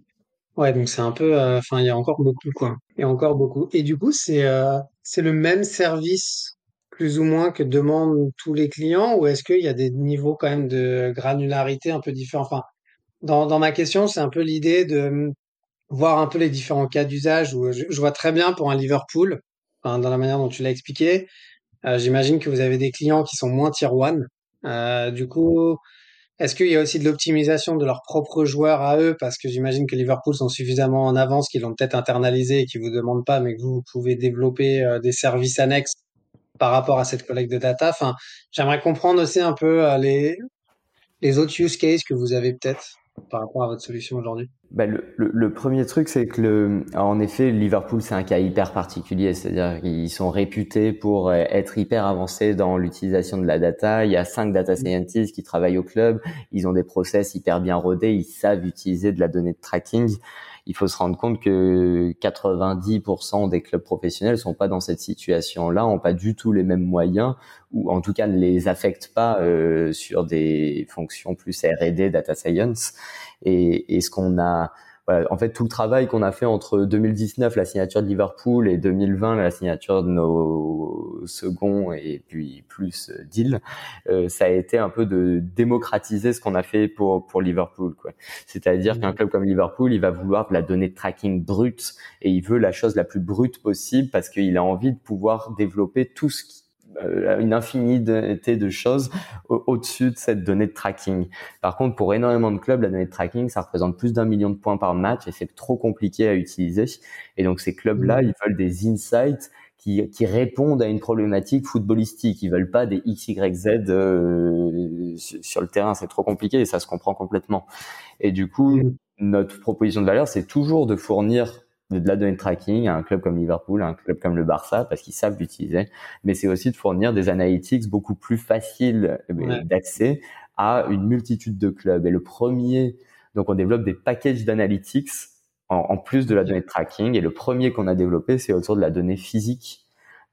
Ouais, donc c'est un peu enfin il y a encore beaucoup quoi. Il y a encore beaucoup et du coup c'est c'est le même service plus ou moins que demandent tous les clients ou est-ce qu'il y a des niveaux quand même de granularité un peu différents? Enfin, dans, dans ma question, c'est un peu l'idée de voir un peu les différents cas d'usage où je, vois très bien pour un Liverpool, dans la manière dont tu l'as expliqué, euh, j'imagine que vous avez des clients qui sont moins tier one. Euh, du coup, est-ce qu'il y a aussi de l'optimisation de leurs propres joueurs à eux? Parce que j'imagine que Liverpool sont suffisamment en avance qu'ils l'ont peut-être internalisé et qu'ils vous demandent pas, mais que vous, pouvez développer euh, des services annexes par rapport à cette collecte de data. Enfin, j'aimerais comprendre aussi un peu euh, les, les autres use cases que vous avez peut-être par rapport à votre solution aujourd'hui. Bah, le, le, premier truc, c'est que le, en effet, Liverpool, c'est un cas hyper particulier. C'est-à-dire qu'ils sont réputés pour euh, être hyper avancés dans l'utilisation de la data. Il y a cinq data scientists qui travaillent au club. Ils ont des process hyper bien rodés. Ils savent utiliser de la donnée de tracking il faut se rendre compte que 90% des clubs professionnels sont pas dans cette situation-là, ont pas du tout les mêmes moyens ou en tout cas ne les affectent pas euh, sur des fonctions plus R&D, data science. Et, et ce qu'on a en fait, tout le travail qu'on a fait entre 2019, la signature de Liverpool, et 2020, la signature de nos seconds et puis plus euh, deal, euh, ça a été un peu de démocratiser ce qu'on a fait pour pour Liverpool. C'est-à-dire qu'un mmh. club comme Liverpool, il va vouloir de la donnée de tracking brute et il veut la chose la plus brute possible parce qu'il a envie de pouvoir développer tout ce qui une infinité de choses au-dessus de cette donnée de tracking. Par contre, pour énormément de clubs, la donnée de tracking, ça représente plus d'un million de points par match et c'est trop compliqué à utiliser. Et donc ces clubs-là, mmh. ils veulent des insights qui, qui, répondent à une problématique footballistique. Ils veulent pas des X, Y, Z euh, sur le terrain. C'est trop compliqué et ça se comprend complètement. Et du coup, mmh. notre proposition de valeur, c'est toujours de fournir de la donnée de tracking à un club comme Liverpool, à un club comme le Barça, parce qu'ils savent l'utiliser. Mais c'est aussi de fournir des analytics beaucoup plus faciles euh, d'accès à une multitude de clubs. Et le premier, donc on développe des packages d'analytics en, en, plus de la donnée de tracking. Et le premier qu'on a développé, c'est autour de la donnée physique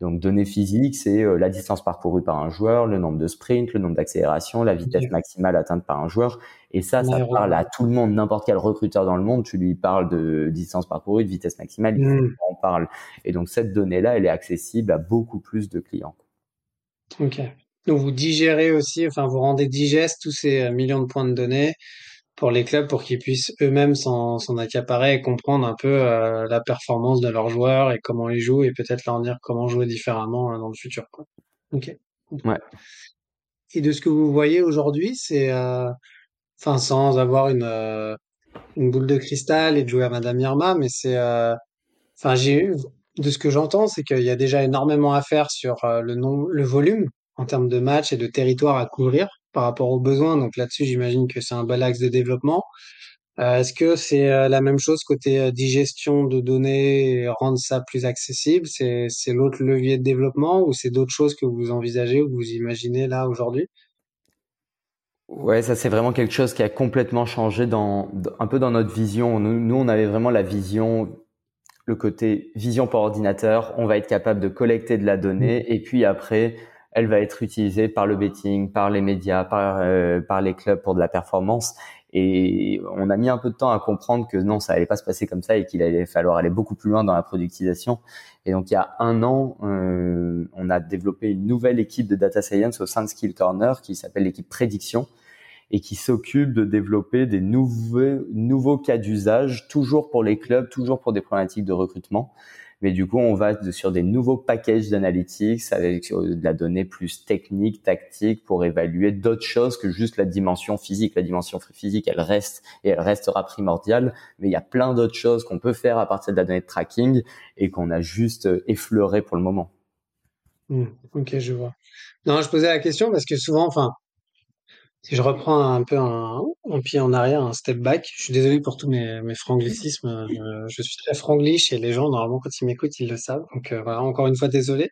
donc données physiques, c'est euh, la distance parcourue par un joueur, le nombre de sprints, le nombre d'accélérations, la vitesse maximale atteinte par un joueur. Et ça, ça parle à tout le monde, n'importe quel recruteur dans le monde, tu lui parles de distance parcourue, de vitesse maximale, il mmh. en parle. Et donc cette donnée-là, elle est accessible à beaucoup plus de clients. Ok. Donc vous digérez aussi, enfin vous rendez digeste tous ces euh, millions de points de données pour les clubs pour qu'ils puissent eux-mêmes s'en accaparer et comprendre un peu euh, la performance de leurs joueurs et comment ils jouent et peut-être leur dire comment jouer différemment euh, dans le futur. Quoi. Ok. Ouais. Et de ce que vous voyez aujourd'hui, c'est, euh, enfin, sans avoir une une boule de cristal et de jouer à Madame Irma, mais c'est, enfin, j'ai de ce que j'entends, c'est qu'il y a déjà énormément à faire sur le nom, le volume en termes de matchs et de territoire à couvrir par rapport aux besoins. Donc là-dessus, j'imagine que c'est un bel axe de développement. Est-ce que c'est la même chose côté digestion de données et rendre ça plus accessible? C'est, c'est l'autre levier de développement ou c'est d'autres choses que vous envisagez ou que vous imaginez là aujourd'hui? Ouais, ça c'est vraiment quelque chose qui a complètement changé dans, un peu dans notre vision. Nous, nous, on avait vraiment la vision, le côté vision par ordinateur. On va être capable de collecter de la donnée mmh. et puis après, elle va être utilisée par le betting, par les médias, par, euh, par les clubs pour de la performance. Et on a mis un peu de temps à comprendre que non, ça allait pas se passer comme ça et qu'il allait falloir aller beaucoup plus loin dans la productisation. Et donc il y a un an, euh, on a développé une nouvelle équipe de data science au sein de Skill Corner qui s'appelle l'équipe prédiction et qui s'occupe de développer des nouveaux, nouveaux cas d'usage, toujours pour les clubs, toujours pour des problématiques de recrutement. Mais du coup, on va sur des nouveaux packages d'analytics avec de la donnée plus technique, tactique pour évaluer d'autres choses que juste la dimension physique. La dimension physique, elle reste et elle restera primordiale, mais il y a plein d'autres choses qu'on peut faire à partir de la donnée de tracking et qu'on a juste effleuré pour le moment. Mmh, ok, je vois. Non, je posais la question parce que souvent, enfin, si je reprends un peu un, pied en arrière, un step back, je suis désolé pour tous mes, mes franglicismes. [LAUGHS] Euh, je suis très franglish et les gens, normalement, quand ils m'écoutent, ils le savent. Donc euh, voilà, encore une fois, désolé.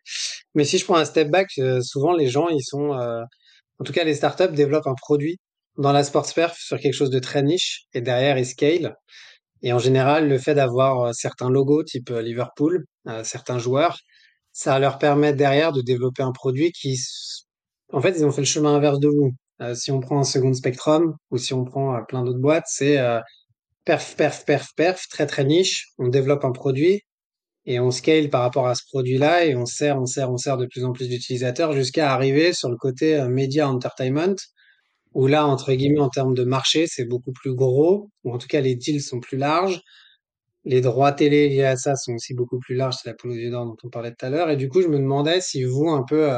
Mais si je prends un step back, euh, souvent les gens, ils sont, en tout cas, les startups développent un produit dans la sports perf sur quelque chose de très niche et derrière ils scale. Et en général, le fait d'avoir certains logos type Liverpool, certains joueurs, ça leur permet derrière de développer un produit qui, en fait, ils ont fait le chemin inverse de vous. Euh, si on prend un second spectrum ou si on prend euh, plein d'autres boîtes, c'est euh, perf, perf, perf, perf, très très niche. On développe un produit et on scale par rapport à ce produit-là et on sert, on sert, on sert de plus en plus d'utilisateurs jusqu'à arriver sur le côté media entertainment où là, entre guillemets, en termes de marché, c'est beaucoup plus gros, ou en tout cas les deals sont plus larges. Les droits télé liés à ça sont aussi beaucoup plus larges, c'est la poule aux yeux d'or dont on parlait tout à l'heure. Et du coup, je me demandais si vous, un peu,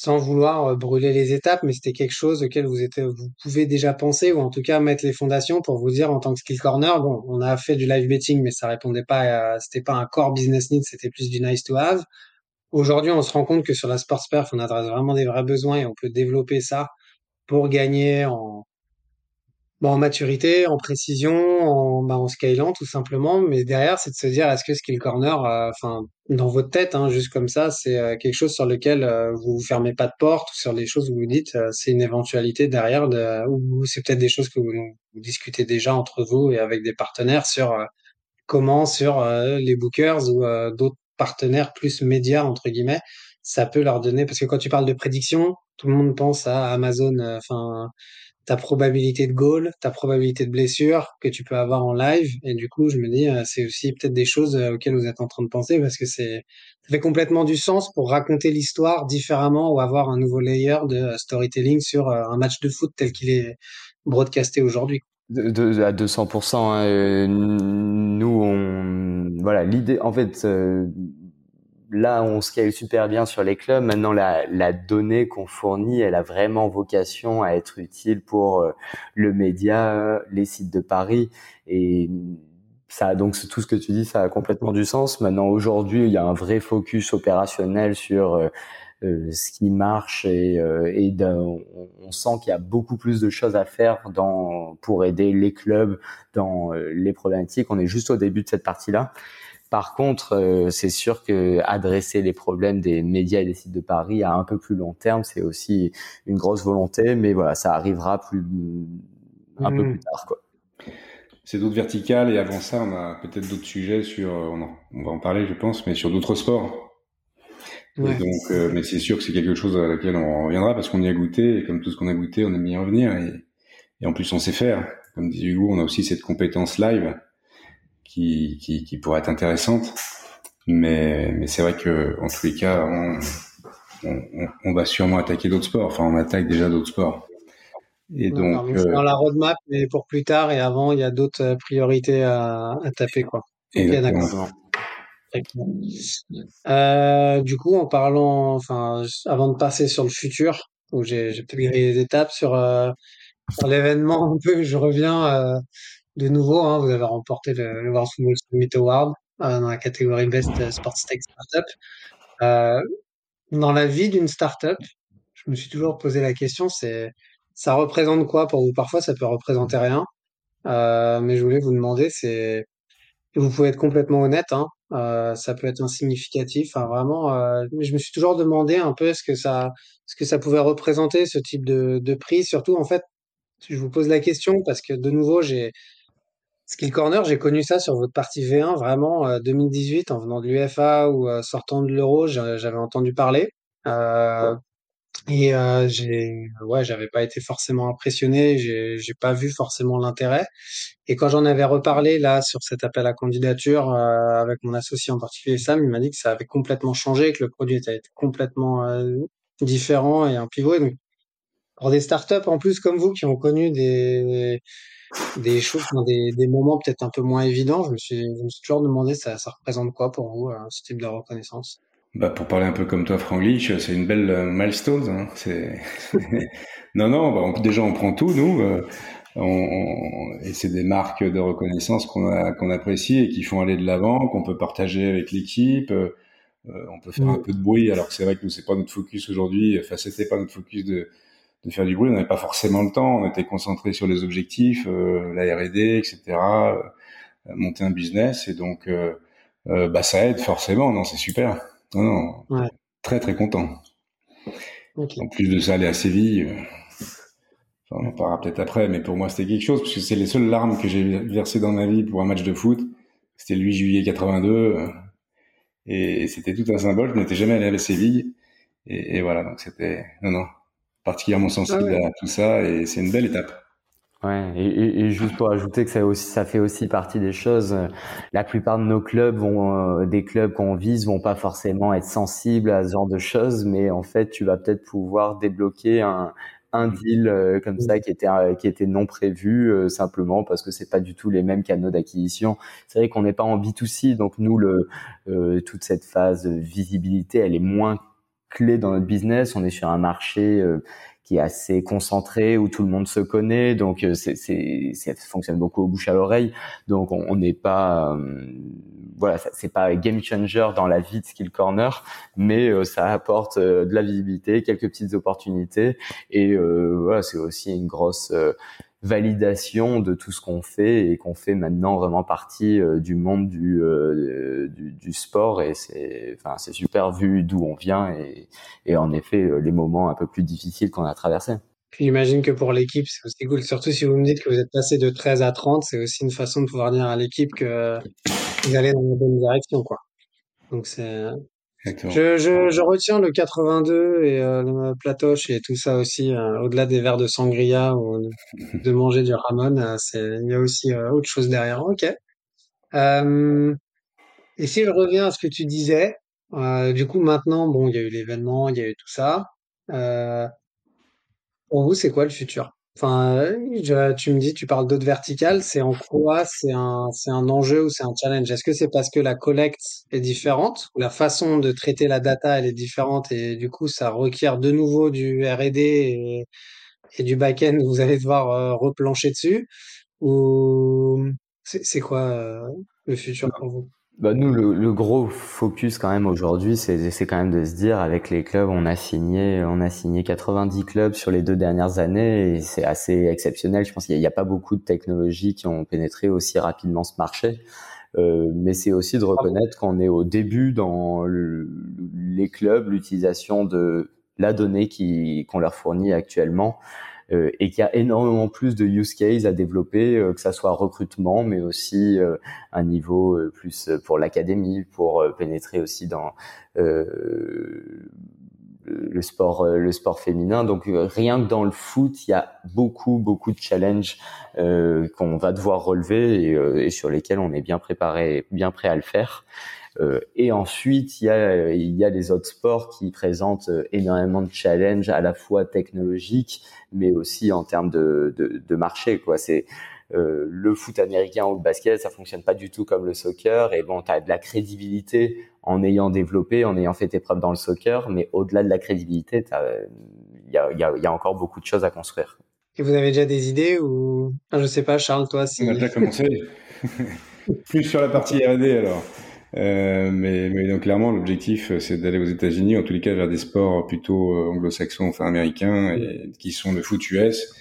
sans vouloir euh, brûler les étapes, mais c'était quelque chose auquel vous, êtes, vous pouvez déjà penser, ou en tout cas mettre les fondations pour vous dire en tant que skill corner, bon, on a fait du live betting, mais ça répondait pas à, c'était pas un core business need, c'était plus du nice to have. Aujourd'hui, on se rend compte que sur la sports perf, on adresse vraiment des vrais besoins et on peut développer ça pour gagner en, bah, en maturité, en précision, en, bah, en scalant tout simplement. Mais derrière, c'est de se dire, est-ce que Skill Corner, euh, enfin, dans votre tête, hein, juste comme ça, c'est euh, quelque chose sur lequel euh, vous vous fermez pas de porte, ou sur les choses où vous dites, c'est une éventualité derrière, de, ou c'est peut-être des choses que vous, vous, discutez déjà entre vous et avec des partenaires sur comment, sur les bookers ou d'autres partenaires plus médias entre guillemets, ça peut leur donner. Parce que quand tu parles de prédiction, tout le monde pense à Amazon, enfin ta probabilité de goal, ta probabilité de blessure que tu peux avoir en live. Et du coup, je me dis, euh, c'est aussi peut-être des choses euh, auxquelles vous êtes en train de penser parce que c'est, ça fait complètement du sens pour raconter l'histoire différemment ou avoir un nouveau layer de euh, storytelling sur un match de foot tel qu'il est broadcasté aujourd'hui. De, à 200%. Hein, nous, on, voilà, l'idée, en fait, là, on scale super bien sur les clubs. Maintenant, la, la donnée qu'on fournit, elle a vraiment vocation à être utile pour euh, le média, les sites de Paris. Et ça, donc tout ce que tu dis, ça a complètement du sens. Maintenant, aujourd'hui, il y a un vrai focus opérationnel sur euh, euh, ce qui marche et, et on, sent qu'il y a beaucoup plus de choses à faire dans, pour aider les clubs dans les problématiques. On est juste au début de cette partie-là. Par contre, euh, c'est sûr que adresser les problèmes des médias et des sites de Paris à un peu plus long terme, c'est aussi une grosse volonté, mais voilà, ça arrivera plus un peu mmh. plus tard, quoi. C'est d'autres verticales et avant ça, on a peut-être d'autres sujets sur, euh, on, va en parler, je pense, mais sur d'autres sports. donc, euh, mais c'est sûr que c'est quelque chose à laquelle on reviendra parce qu'on y a goûté et comme tout ce qu'on a goûté, on aime bien y revenir et, et en plus on sait faire. Comme dit Hugo, on a aussi cette compétence live qui, qui, qui pourrait être intéressante. Mais, mais c'est vrai que en tous les cas, on, on, on va sûrement attaquer d'autres sports. Enfin, on attaque déjà d'autres sports. Et donc, euh, dans la roadmap, mais pour plus tard et avant, il y a d'autres euh, priorités à, à taper, quoi. d'accord. Euh, du coup, en parlant, enfin, avant de passer sur le futur, où j'ai peut-être grillé les étapes sur, euh, sur l'événement un peu, je reviens euh, de nouveau, hein, vous avez remporté le, le World Football Summit Award euh, dans la catégorie Best Sports Tech Startup. Euh, dans la vie d'une startup, je me suis toujours posé la question, c'est ça représente quoi pour vous? Parfois, ça peut représenter rien. mais je voulais vous demander, c'est, vous pouvez être complètement honnête, hein, ça peut être insignificatif, enfin vraiment. je me suis toujours demandé un peu ce que ça, ce que ça pouvait représenter ce type de prix? Surtout en fait, je vous pose la question parce que de nouveau, j'ai Skill Corner, j'ai connu ça sur votre partie V1 vraiment 2018 en venant de l'UFA ou sortant de l'Euro, j'avais entendu parler. Euh, et euh, j'ai, ouais, j'avais pas été forcément impressionné, j'ai, j'ai pas vu forcément l'intérêt. Et quand j'en avais reparlé là sur cet appel à candidature euh, avec mon associé en particulier Sam, il m'a dit que ça avait complètement changé, que le produit était complètement euh, différent et un pivot. Et donc, pour des startups en plus comme vous qui ont connu des des choses, des, des moments peut-être un peu moins évidents, je me suis, je me suis toujours demandé ça, ça représente quoi pour vous ce type de reconnaissance? Bah pour parler un peu comme toi, Franglish, c'est une belle euh, milestone. Hein. C'est [LAUGHS] non, non. Bah, déjà, on prend tout, nous. Euh, on, et c'est des marques de reconnaissance qu'on qu'on apprécie et qui font aller de l'avant, qu'on peut partager avec l'équipe. Euh, on peut faire un peu de bruit, alors que c'est vrai que nous c'est pas notre focus aujourd'hui. Enfin, c'était pas notre focus de, de faire du bruit. On n'avait pas forcément le temps. On était concentré sur les objectifs, la R&D, etc. monter un business et donc bah ça aide forcément. Non, c'est super. Non, non. Très, très content. En plus de ça, aller à Séville, euh, on en parlera peut-être après, mais pour moi, c'était quelque chose, parce que c'est les seules larmes que j'ai versées dans ma vie pour un match de foot. C'était le 8 juillet 82, euh, et c'était tout un symbole. Je n'étais jamais allé à Séville, et, voilà, donc c'était, non, non, particulièrement sensible ah à tout ça, et c'est une belle étape. Ouais, et, et, juste pour ajouter que ça aussi, ça fait aussi partie des choses. Euh, la plupart de nos clubs vont, euh, des clubs qu'on vise, vont pas forcément être sensibles à ce genre de choses, mais en fait, tu vas peut-être pouvoir débloquer un, un deal euh, comme ça qui était qui était non prévu simplement parce que c'est pas du tout les mêmes canaux d'acquisition. C'est vrai qu'on n'est pas en B2C, donc nous le toute cette phase de visibilité, elle est moins clé dans notre business. On est sur un marché qui est assez concentré où tout le monde se connaît. Donc euh, c'est c'est ça fonctionne beaucoup au bouche à l'oreille. Donc on n'est pas euh, voilà c'est pas game changer dans la vie de Skill Corner mais euh, ça apporte de la visibilité quelques petites opportunités. Et voilà c'est aussi une grosse validation de tout ce qu'on fait et qu'on fait maintenant vraiment partie euh, du monde du, euh, du, du, sport et c'est enfin c'est super vu d'où on vient et, et en effet euh, les moments un peu plus difficiles qu'on a traversés. J'imagine que pour l'équipe c'est aussi cool, surtout si vous me dites que vous êtes passé de 13 à 30, c'est aussi une façon de pouvoir dire à l'équipe que vous allez dans la bonne direction quoi. Donc c'est je, je, je, retiens le 82 et euh, le platoche et tout ça aussi, euh, au-delà des verres de sangria ou [LAUGHS] de manger du ramon, euh, il y a aussi autre chose derrière. Ok. et si je reviens à ce que tu disais, du coup maintenant, bon, il y a eu l'événement, il y a eu tout ça. pour vous, c'est quoi le futur? Enfin, tu me dis, tu parles d'autres verticales, c'est en quoi c'est un, c'est un enjeu ou c'est un challenge? Est-ce que c'est parce que la collecte est différente, ou la façon de traiter la data, elle est différente et du coup, ça requiert de nouveau du R&D et, du back-end, vous allez devoir euh, replancher dessus, ou c'est, c'est quoi euh, le futur pour vous? Bah nous, le, le, gros focus quand même aujourd'hui, c'est, c'est quand même de se dire avec les clubs, on a signé, on a signé 90 clubs sur les deux dernières années et c'est assez exceptionnel. Je pense qu'il n'y a, pas beaucoup de technologies qui ont pénétré aussi rapidement ce marché. Euh, mais c'est aussi de reconnaître qu'on est au début dans les clubs, l'utilisation de la donnée qui, qu'on leur fournit actuellement. Euh, et qu'il y a énormément plus de use cases à développer, euh, que ça soit recrutement, mais aussi euh, un niveau plus pour l'académie, pour pénétrer aussi dans le sport le sport féminin. Donc rien que dans le foot il y a beaucoup beaucoup de challenges qu'on va devoir relever et, et, sur lesquels on est bien préparé bien prêt à le faire euh, et ensuite, il y a, il y a les autres sports qui présentent euh, énormément de challenges à la fois technologiques, mais aussi en termes de, de, de marché. Quoi. C'est euh, le foot américain ou le basket, ça fonctionne pas du tout comme le soccer. Et bon, tu as de la crédibilité en ayant développé, en ayant fait tes preuves dans le soccer, mais au-delà de la crédibilité, il y a, y, a, y a encore beaucoup de choses à construire. Et vous avez déjà des idées ou ah, je sais pas, Charles, toi, si on a déjà commencé. [LAUGHS] Plus sur la partie R&D alors. Euh, mais, mais donc clairement, l'objectif, euh, c'est d'aller aux États-Unis, en tous les cas vers des sports plutôt euh, anglo-saxons, enfin américains, et, qui sont le foot US,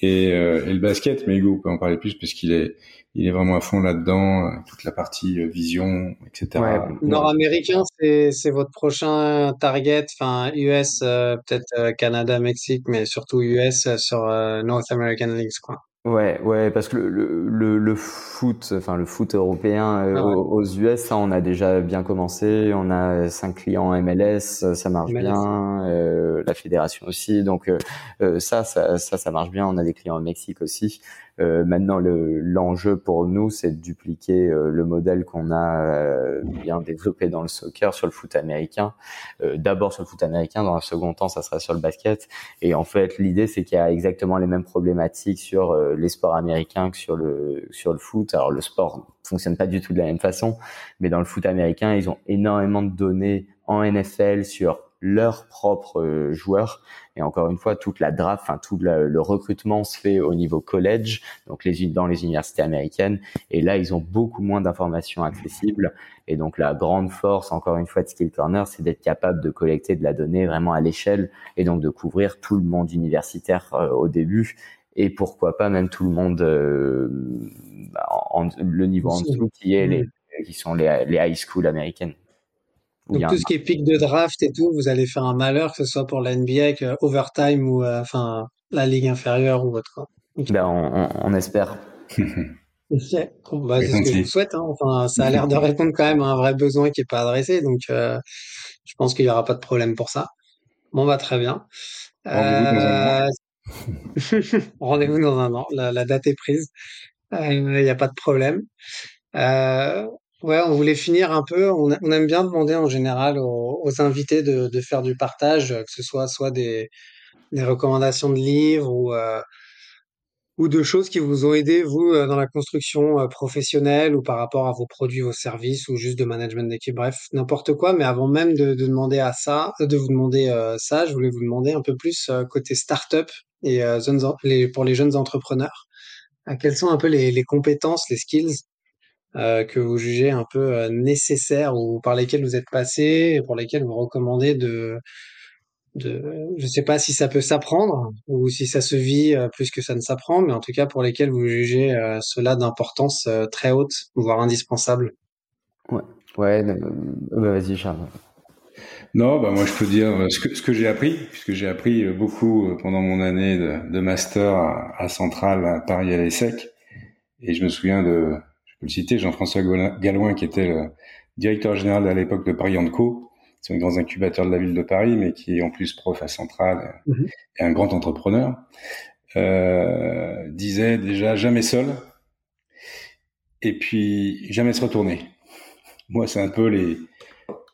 et, et, le basket. Mais Hugo peut en parler plus parce qu'il est il est vraiment à fond là-dedans, toute la partie vision, etc. Nord-américain, c'est c'est votre prochain target, enfin US, peut-être Canada, Mexique, mais surtout US sur North American Leagues, quoi. Ouais, ouais, parce que le, le, le foot, enfin le foot européen euh, ah aux, US, ça on a déjà bien commencé. On a cinq clients MLS, ça marche bien. Euh, la fédération aussi, donc euh, ça, ça, ça, ça marche bien. On a des clients au Mexique aussi. Euh, maintenant, l'enjeu pour nous, c'est de dupliquer euh, le modèle qu'on a euh, bien développé dans le soccer sur le foot américain. D'abord sur le foot américain, dans un second temps, ça sera sur le basket. Et en fait, l'idée, c'est qu'il y a exactement les mêmes problématiques sur les sports américains que sur le sur le foot. Alors, le sport fonctionne pas du tout de la même façon, mais dans le foot américain, ils ont énormément de données en NFL sur leurs propres euh, joueurs. Et encore une fois, toute la draft, enfin tout le, recrutement se fait au niveau college, donc les dans les universités américaines. Et là, ils ont beaucoup moins d'informations accessibles. Et donc la grande force, encore une fois, de Skill Corner, c'est d'être capable de collecter de la donnée vraiment à l'échelle et donc de couvrir tout le monde universitaire euh, au début et pourquoi pas même tout le monde euh, en, le niveau en dessous qui est les qui sont les, les high school américaines. Donc tout ce qui est pic de draft et tout, vous allez faire un malheur, que ce soit pour la NBA avec euh, overtime ou euh, enfin la ligue inférieure ou autre. Ben, on, on, espère. [LAUGHS] bah, c'est ce que je vous souhaite. Hein. Enfin, ça a l'air de répondre quand même à un vrai besoin qui est pas adressé, donc euh, je pense qu'il y aura pas de problème pour ça. Bon, bah très bien. Rendez-vous dans un an. [LAUGHS] La, la date est prise. Il n'y a pas de problème. Euh, Ouais, on voulait finir un peu. On, aime bien demander en général aux, invités de, faire du partage, que ce soit soit des, recommandations de livres ou, euh, ou de choses qui vous ont aidé, vous, euh, dans la construction euh, professionnelle ou par rapport à vos produits, vos services ou juste de management d'équipe. Bref, n'importe quoi. Mais avant même de, demander à ça, de vous demander ça, je voulais vous demander un peu plus côté start-up et pour les jeunes entrepreneurs. quelles sont un peu les compétences, les skills euh, que vous jugez un peu euh, nécessaires ou par lesquels vous êtes passé et pour lesquels vous recommandez de, de je sais pas si ça peut s'apprendre ou si ça se vit euh, plus que ça ne s'apprend, mais en tout cas pour lesquels vous jugez cela d'importance très haute, voire indispensable. Ouais, ouais, bah, vas-y Charles. Non, bah moi je peux dire ce que, ce que j'ai appris, puisque j'ai appris beaucoup pendant mon année de, de master à, à Centrale, à Paris à l'ESSEC, et je me souviens de le citer, Jean-François Galouin, qui était le directeur général à l'époque de Paris Co. C'est un grand incubateur de la ville de Paris, mais qui est en plus prof à Centrale mhm. et un grand entrepreneur, euh, disait déjà jamais seul, et puis jamais se retourner. Moi, c'est un peu les,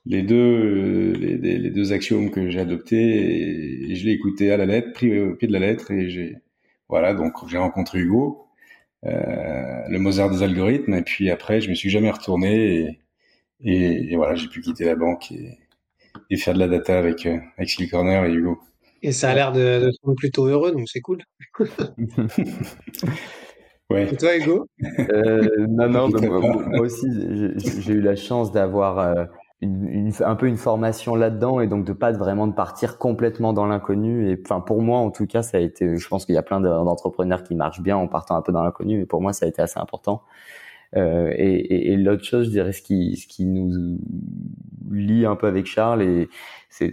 les deux les, les, deux axiomes que j'ai adoptés et, je l'ai écouté à la lettre, pris au pied de la lettre et j'ai voilà donc j'ai rencontré Hugo le Mozart des algorithmes. Et puis après, je me suis jamais retourné et, et, voilà, j'ai pu quitter la banque et, et, faire de la data avec euh, avec Corner et Hugo. Et ça a l'air de, de te rendre plutôt heureux, donc c'est cool. [LAUGHS] ouais. Et toi, Hugo? Euh, Non, non, [LAUGHS] moi, aussi, j'ai eu la chance d'avoir euh, une, un peu une formation là-dedans et donc de pas vraiment de partir complètement dans l'inconnu. Et enfin pour moi en tout cas ça a été, je pense qu'il y a plein d'entrepreneurs qui marchent bien en partant un peu dans l'inconnu, mais pour moi ça a été assez important. Euh, et, et, l'autre chose, je dirais, ce qui, ce qui nous lie un peu avec Charles et c'est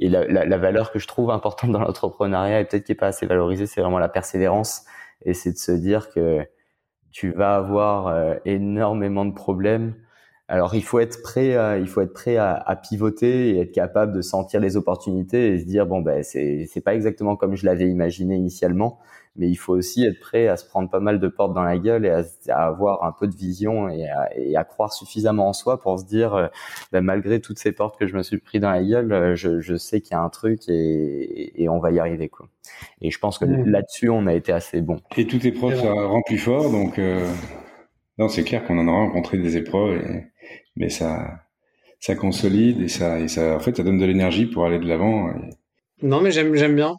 et la, la, la, valeur que je trouve importante dans l'entrepreneuriat et peut-être qui est pas assez valorisée, c'est vraiment la persévérance. Et c'est de se dire que tu vas avoir euh, énormément de problèmes alors il faut être prêt, à, il faut être prêt à, à, pivoter et être capable de sentir les opportunités et se dire bon ben c'est c'est pas exactement comme je l'avais imaginé initialement, mais il faut aussi être prêt à se prendre pas mal de portes dans la gueule et à, avoir un peu de vision et à, et à, croire suffisamment en soi pour se dire euh, ben, malgré toutes ces portes que je me suis pris dans la gueule, euh, je, je sais qu'il y a un truc et, et, on va y arriver quoi. Et je pense que mmh. là-dessus on a été assez bon. Et tout épreuve ça rend plus fort donc. Euh... Non, c'est clair qu'on en aura rencontré des épreuves et mais ça, ça consolide et ça, et ça, en fait, ça donne de l'énergie pour aller de l'avant. Non, mais j'aime, j'aime bien.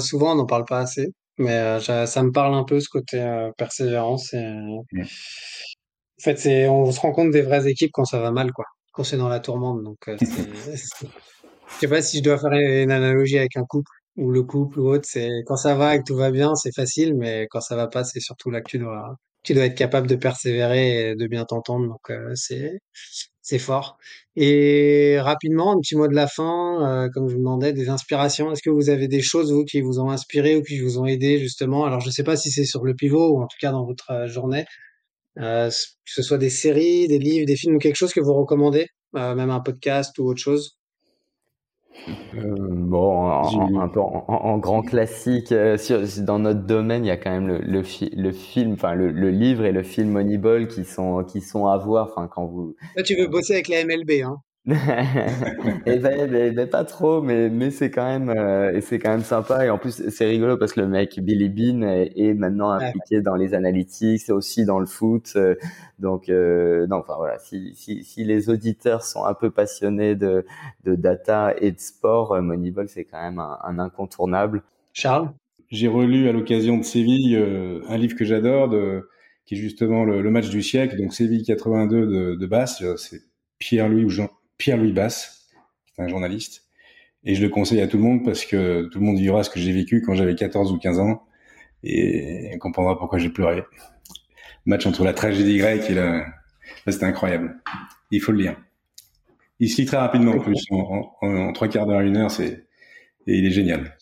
souvent, on n'en parle pas assez, mais euh, ça me parle un peu ce côté euh, persévérance. Et, euh. En fait, c'est, on se rend compte des vraies équipes quand ça va mal, quoi, quand c'est dans la tourmente. Donc, [LAUGHS] je sais pas si je dois faire une analogie avec un couple, ou le couple ou autre, c'est quand ça va et que tout va bien, c'est facile, mais quand ça va pas, c'est surtout là que tu dois, tu dois être capable de persévérer et de bien t'entendre. Donc euh, c'est c'est fort. Et rapidement, un petit mot de la fin, euh, comme je vous demandais, des inspirations. Est-ce que vous avez des choses vous qui vous ont inspiré ou qui vous ont aidé justement? Alors je sais pas si c'est sur le pivot ou en tout cas dans votre euh, journée, que ce soit des séries, des livres, des films ou quelque chose que vous recommandez, même un podcast ou autre chose? Euh, bon, en, un peu en, grand classique, euh, dans notre domaine, il y a quand même le, le, le film, enfin le, le, livre et le film Moneyball qui sont qui sont à voir. Enfin, quand vous. Là, tu veux bosser avec la MLB, hein et eh ben, ben, ben, pas trop, mais mais c'est quand même euh, c'est quand même sympa. Et en plus c'est rigolo parce que le mec Billy Bean est, maintenant impliqué dans les analytics, et aussi dans le foot, euh, donc euh, non enfin voilà. Si, si si les auditeurs sont un peu passionnés de de data et de sport, Moneyball c'est quand même un, un, incontournable. Charles, j'ai relu à l'occasion de Séville un livre que j'adore de qui est justement le, le, match du siècle, donc Séville 82 de, de Basse, c'est Pierre-Louis ou Jean Pierre-Louis Basse, qui est un journaliste. Et je le conseille à tout le monde parce que tout le monde vivra ce que j'ai vécu quand j'avais 14 ou 15 ans et comprendra pourquoi j'ai pleuré. Match entre la tragédie grecque et la... C'était incroyable. Il faut le lire. Il se lit très rapidement en plus. En, trois quarts d'heure, une heure, c'est... Et il est génial.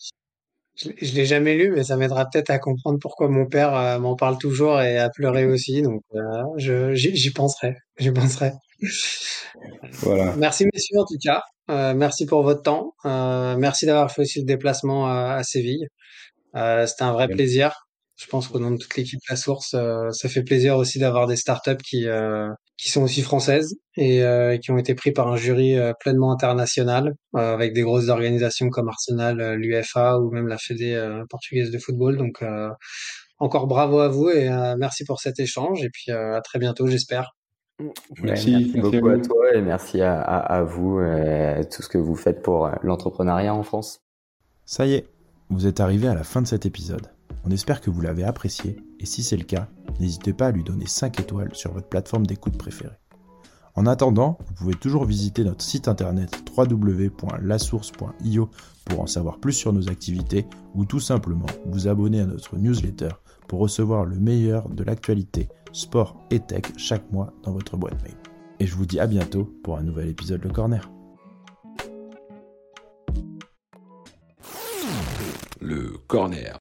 Je, je l'ai jamais lu, mais ça m'aidera peut-être à comprendre pourquoi mon père euh, m'en parle toujours et a pleuré [LAUGHS] aussi. Donc, euh, j'y penserai. J'y penserai. [LAUGHS] Voilà. Merci messieurs en tout cas. Euh, merci pour votre temps. Euh, merci d'avoir fait aussi le déplacement à, à Séville. Euh, C'était un vrai plaisir. Je pense qu'au nom de toute l'équipe La Source, euh, ça fait plaisir aussi d'avoir des startups qui euh, qui sont aussi françaises et euh, qui ont été pris par un jury pleinement international avec des grosses organisations comme Arsenal, l'UFA ou même la Fédé portugaise de football. Donc encore bravo à vous et merci pour cet échange et puis à très bientôt j'espère. Merci, merci, beaucoup à, toi et merci à, à, à vous et tout ce que vous faites pour euh, l'entrepreneuriat en France. Ça y est, vous êtes arrivé à la fin de cet épisode. On espère que vous l'avez apprécié et si c'est le cas, n'hésitez pas à lui donner 5 étoiles sur votre plateforme d'écoute préférée. En attendant, vous pouvez toujours visiter notre site internet www.lasource.io pour en savoir plus sur nos activités ou tout simplement vous abonner à notre newsletter pour recevoir le meilleur de l'actualité sport et tech chaque mois dans votre boîte mail. Et je vous dis à bientôt pour un nouvel épisode Le Corner. Le Corner.